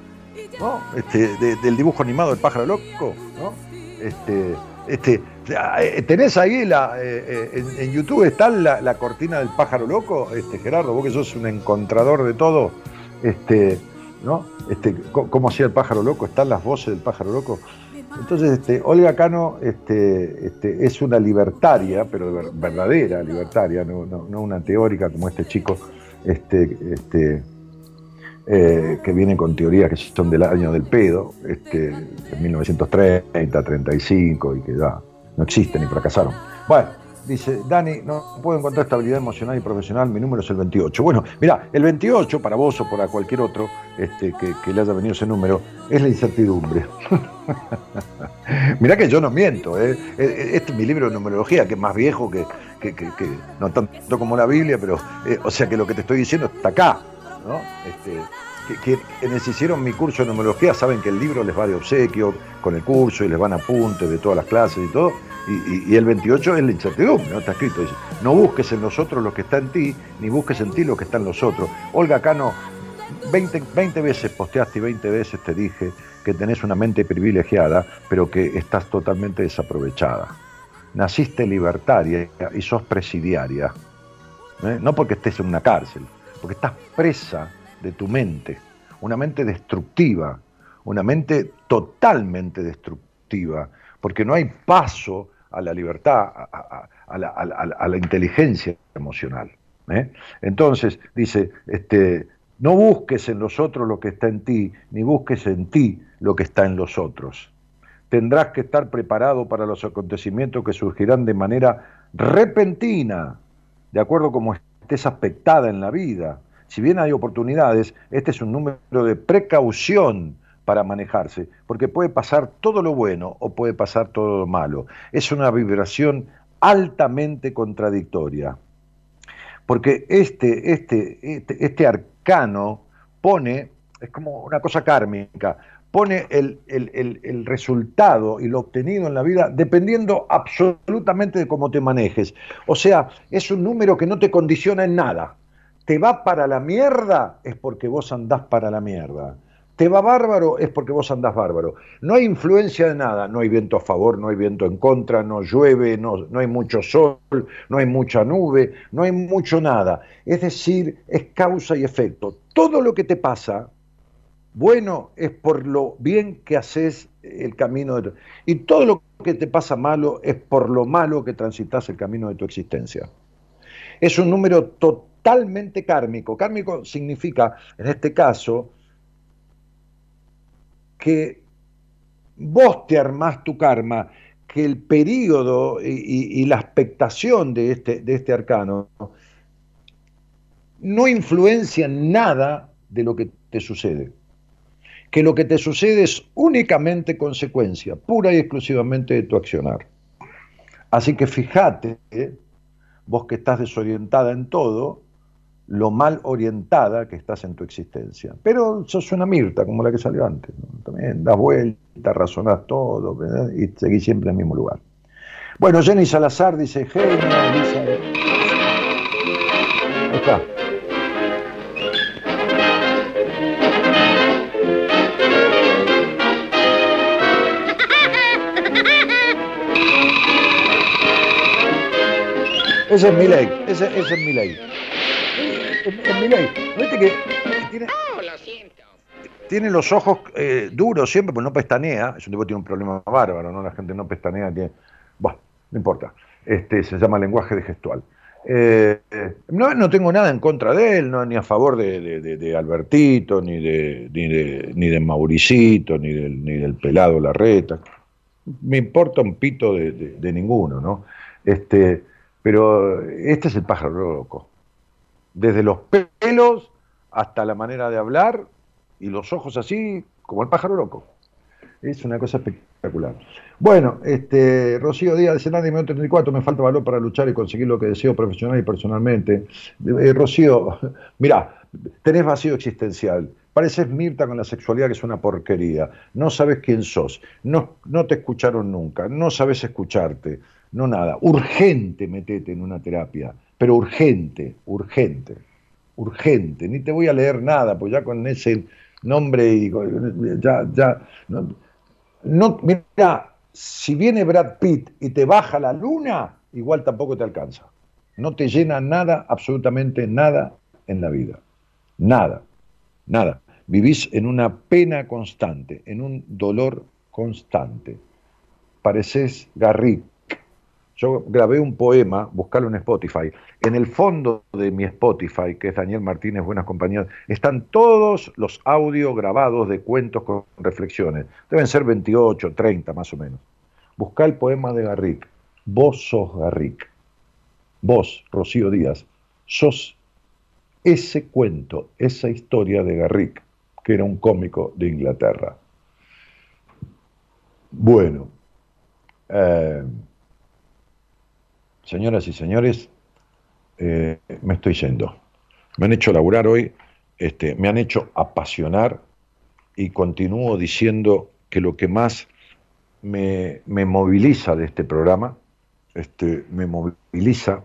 ¿no? Este, del dibujo animado del pájaro loco, ¿no? Este, este, eh, tenés ahí la, eh, en, YouTube está la, la, cortina del pájaro loco, este, Gerardo, vos que sos un encontrador de todo, este, ¿no? Este, cómo hacía el pájaro loco, están las voces del pájaro loco. Entonces, este, Olga Cano este, este, es una libertaria, pero verdadera libertaria, no, una teórica como este chico este, este, eh, que viene con teorías que son del año del pedo, este, de 1930, 35 y que ya no existen y fracasaron. Bueno, Dice, Dani, no puedo encontrar estabilidad emocional y profesional, mi número es el 28. Bueno, mira, el 28 para vos o para cualquier otro este, que, le haya venido ese número es la incertidumbre. Mirá que yo no miento, ¿eh? E, e, este es mi libro de numerología, que es más viejo que, no tanto como la Biblia, pero, eh, o sea que lo que te estoy diciendo está acá, Este, que, quienes hicieron mi curso de numerología saben que el libro les va de obsequio con el curso y les van apuntes de todas las clases y todo y, el 28 es la incertidumbre, ¿no? Está escrito, dice, no busques en nosotros lo que está en ti, ni busques en ti lo que está en los otros. Olga Cano, 20, 20 veces posteaste y 20 veces te dije que tenés una mente privilegiada, pero que estás totalmente desaprovechada. Naciste libertaria y sos presidiaria. ¿eh? No porque estés en una cárcel, porque estás presa de tu mente. Una mente destructiva, una mente totalmente destructiva, porque no hay paso a la libertad, a, la, inteligencia emocional. ¿eh? Entonces, dice, este, no busques en los otros lo que está en ti, ni busques en ti lo que está en los otros. Tendrás que estar preparado para los acontecimientos que surgirán de manera repentina, de acuerdo como estés aspectada en la vida. Si bien hay oportunidades, este es un número de precaución para manejarse, porque puede pasar todo lo bueno o puede pasar todo lo malo. Es una vibración altamente contradictoria. Porque este, este, este, este arcano pone, es como una cosa kármica, pone el, el, resultado y lo obtenido en la vida dependiendo absolutamente de cómo te manejes. O sea, es un número que no te condiciona en nada. Te va para la mierda es porque vos andás para la mierda te va bárbaro es porque vos andás bárbaro. No hay influencia de nada, no hay viento a favor, no hay viento en contra, no llueve, no, no hay mucho sol, no hay mucha nube, no hay mucho nada. Es decir, es causa y efecto. Todo lo que te pasa, bueno, es por lo bien que haces el camino de tu... Y todo lo que te pasa malo es por lo malo que transitas el camino de tu existencia. Es un número totalmente kármico. Kármico significa, en este caso, que vos te armás tu karma, que el periodo y, la expectación de este, de este arcano no influencia nada de lo que te sucede. Que lo que te sucede es únicamente consecuencia, pura y exclusivamente de tu accionar. Así que fíjate, vos que estás desorientada en todo, lo mal orientada que estás en tu existencia. Pero sos una Mirta, como la que salió antes. También das vueltas, razonás todo y seguís siempre en el mismo lugar. Bueno, Jenny Salazar dice, genio, dice... Ahí está. Ese es mi ley, ese, ese es mi ley que tiene, los ojos eh, duros siempre, pues no pestanea. Es un tipo que tiene un problema bárbaro, ¿no? La gente no pestanea, tiene. Bueno, no importa. Este, se llama lenguaje de gestual. Eh, no, tengo nada en contra de él, no, ni a favor de, Albertito, ni de, ni de, ni de Mauricito, ni del, ni del pelado Larreta. Me importa un pito de, ninguno, ¿no? Este, pero este es el pájaro loco desde los pelos hasta la manera de hablar y los ojos así como el pájaro loco. Es una cosa espectacular. Bueno, este, Rocío Díaz de Senadi, 34, me falta valor para luchar y conseguir lo que deseo profesional y personalmente. Eh, Rocío, mira, tenés vacío existencial. Pareces Mirta con la sexualidad que es una porquería. No sabes quién sos. No, no te escucharon nunca. No sabes escucharte. No nada. Urgente metete en una terapia pero urgente, urgente, urgente. Ni te voy a leer nada, pues ya con ese nombre y ya, ya. No, mira, si viene Brad Pitt y te baja la luna, igual tampoco te alcanza. No te llena nada, absolutamente nada en la vida. Nada, nada. Vivís en una pena constante, en un dolor constante. Pareces Garrick, yo grabé un poema, buscarlo en Spotify. En el fondo de mi Spotify, que es Daniel Martínez Buenas Compañías, están todos los audios grabados de cuentos con reflexiones. Deben ser 28, 30 más o menos. Busca el poema de Garrick. Vos sos Garrick. Vos, Rocío Díaz, sos ese cuento, esa historia de Garrick, que era un cómico de Inglaterra. Bueno. Eh, señoras y señores, eh, me estoy yendo. Me han hecho laburar hoy, este, me han hecho apasionar y continúo diciendo que lo que más me, moviliza de este programa, este, me moviliza,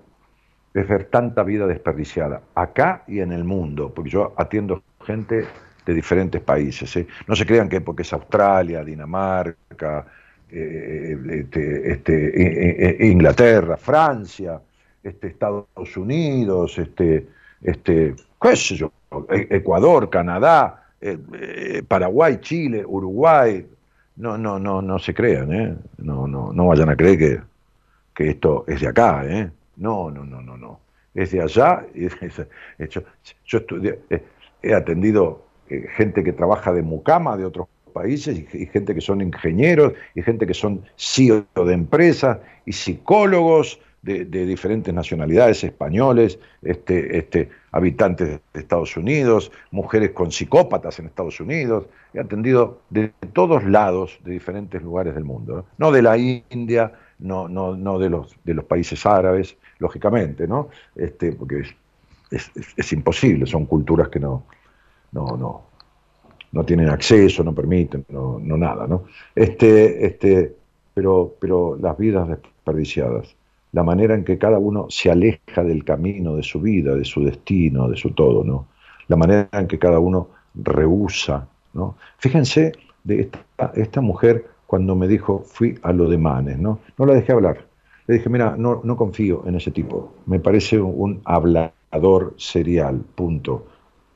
es ver tanta vida desperdiciada, acá y en el mundo, porque yo atiendo gente de diferentes países. ¿eh? No se crean que porque es Australia, Dinamarca, este, este, Inglaterra, Francia, este, Estados Unidos, este, este, qué sé yo, e, Ecuador, Canadá, eh, eh, Paraguay, Chile, Uruguay. No, no, no, no se crean, ¿eh? No, no, no vayan a creer que, que esto es de acá, ¿eh? No, no, no, no, no. Es de allá. yo, yo he atendido gente que trabaja de mucama de otros países y, gente que son ingenieros y gente que son CEO de empresas y psicólogos de, diferentes nacionalidades, españoles, este, este, habitantes de Estados Unidos, mujeres con psicópatas en Estados Unidos. He atendido de todos lados, de diferentes lugares del mundo. No, de la India, no, no, no de, los, de los países árabes, lógicamente, ¿no? Este, porque es, es imposible, son culturas que no, no, no, no tienen acceso, no permiten, no, no nada, ¿no? Este, este, pero, pero las vidas desperdiciadas, la manera en que cada uno se aleja del camino de su vida, de su destino, de su todo, ¿no? La manera en que cada uno rehúsa ¿no? Fíjense de esta, esta mujer cuando me dijo, fui a lo de Manes, ¿no? No la dejé hablar. Le dije, mira, no, no confío en ese tipo. Me parece un hablador serial, punto.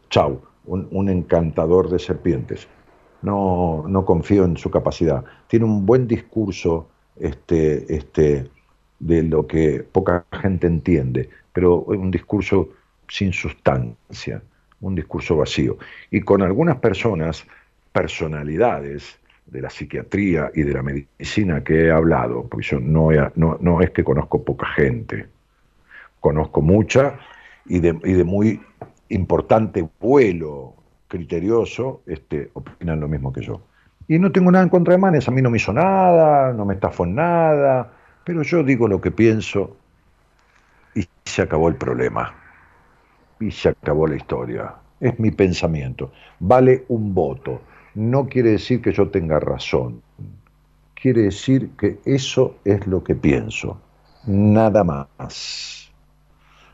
Chau, un, un encantador de serpientes. No, no confío en su capacidad. Tiene un buen discurso este, este, de lo que poca gente entiende, pero un discurso sin sustancia, un discurso vacío. Y con algunas personas, personalidades, de la psiquiatría y de la medicina que he hablado, porque yo no, no, es que conozco poca gente, conozco mucha y de, y de muy importante vuelo criterioso, este, opinan lo mismo que yo. Y no tengo nada en contra de Manes, a mí no me hizo nada, no me estafó en nada, pero yo digo lo que pienso y se acabó el problema. Y se acabó la historia. Es mi pensamiento. Vale un voto no quiere decir que yo tenga razón, quiere decir que eso es lo que pienso, nada más.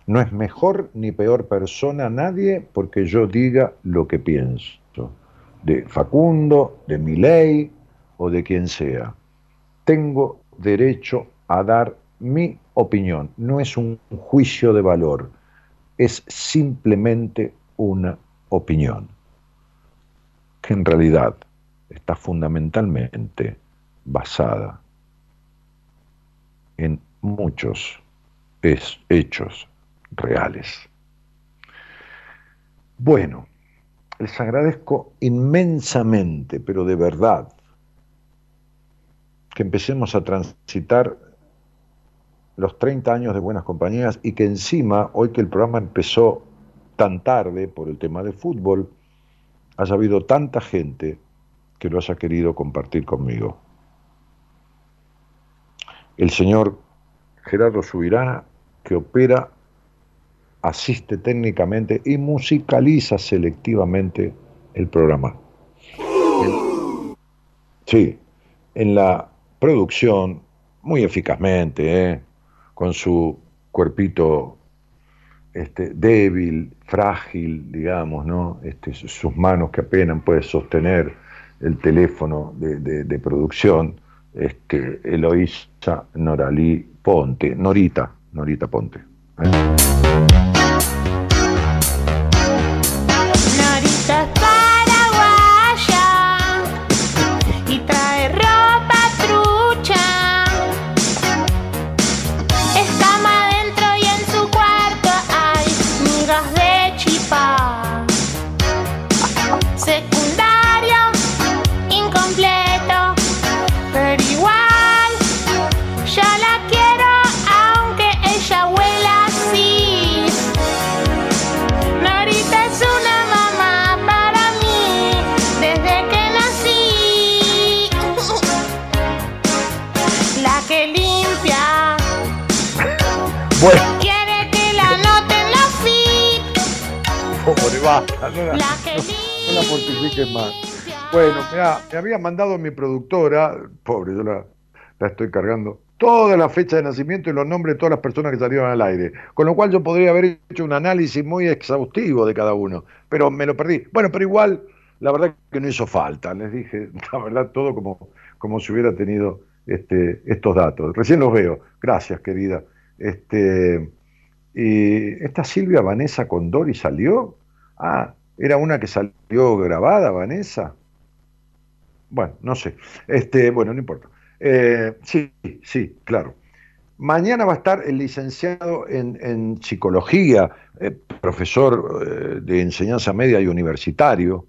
No es mejor ni peor persona nadie porque yo diga lo que pienso, de Facundo, de mi ley o de quien sea. Tengo derecho a dar mi opinión, no es un juicio de valor, es simplemente una opinión que en realidad está fundamentalmente basada en muchos hechos reales. Bueno, les agradezco inmensamente, pero de verdad, que empecemos a transitar los 30 años de buenas compañías y que encima, hoy que el programa empezó tan tarde por el tema de fútbol, haya habido tanta gente que lo haya querido compartir conmigo. El señor Gerardo Subirana, que opera, asiste técnicamente y musicaliza selectivamente el programa. sí, en la producción, muy eficazmente, ¿eh? con su cuerpito este, débil, frágil, digamos, ¿no? Este, sus manos que apenas puede sostener el teléfono de, producción, este, Eloísa Noralí Ponte, Norita, Norita Ponte. ¿Eh? Bueno, me había mandado mi productora, pobre, yo la, estoy cargando, toda la fecha de nacimiento y los nombres de todas las personas que salieron al aire. Con lo cual yo podría haber hecho un análisis muy exhaustivo de cada uno, pero me lo perdí. Bueno, pero igual, la verdad que no hizo falta. Les dije, la verdad, todo como, como si hubiera tenido este, estos datos. Recién los veo. Gracias, querida. Este, y esta Silvia Vanessa Condori salió. Ah, ¿Era una que salió grabada, Vanessa? Bueno, no sé. Este, bueno, no importa. Eh, sí, sí, claro. Mañana va a estar el licenciado en, psicología, eh, profesor eh, de enseñanza media y universitario,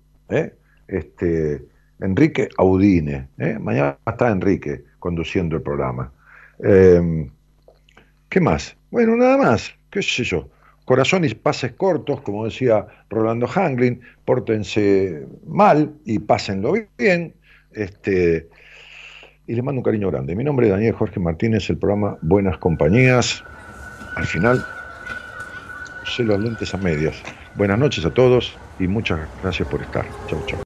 este, Enrique Audine. Mañana va a estar Enrique conduciendo el programa. ¿Qué más? Bueno, nada más, qué sé yo. Corazón y pases cortos, como decía Rolando Hanglin, pórtense mal y pásenlo bien. Este, y les mando un cariño grande. Mi nombre es Daniel Jorge Martínez, el programa Buenas Compañías. Al final, sé los lentes a medias. Buenas noches a todos y muchas gracias por estar. Chau, chau.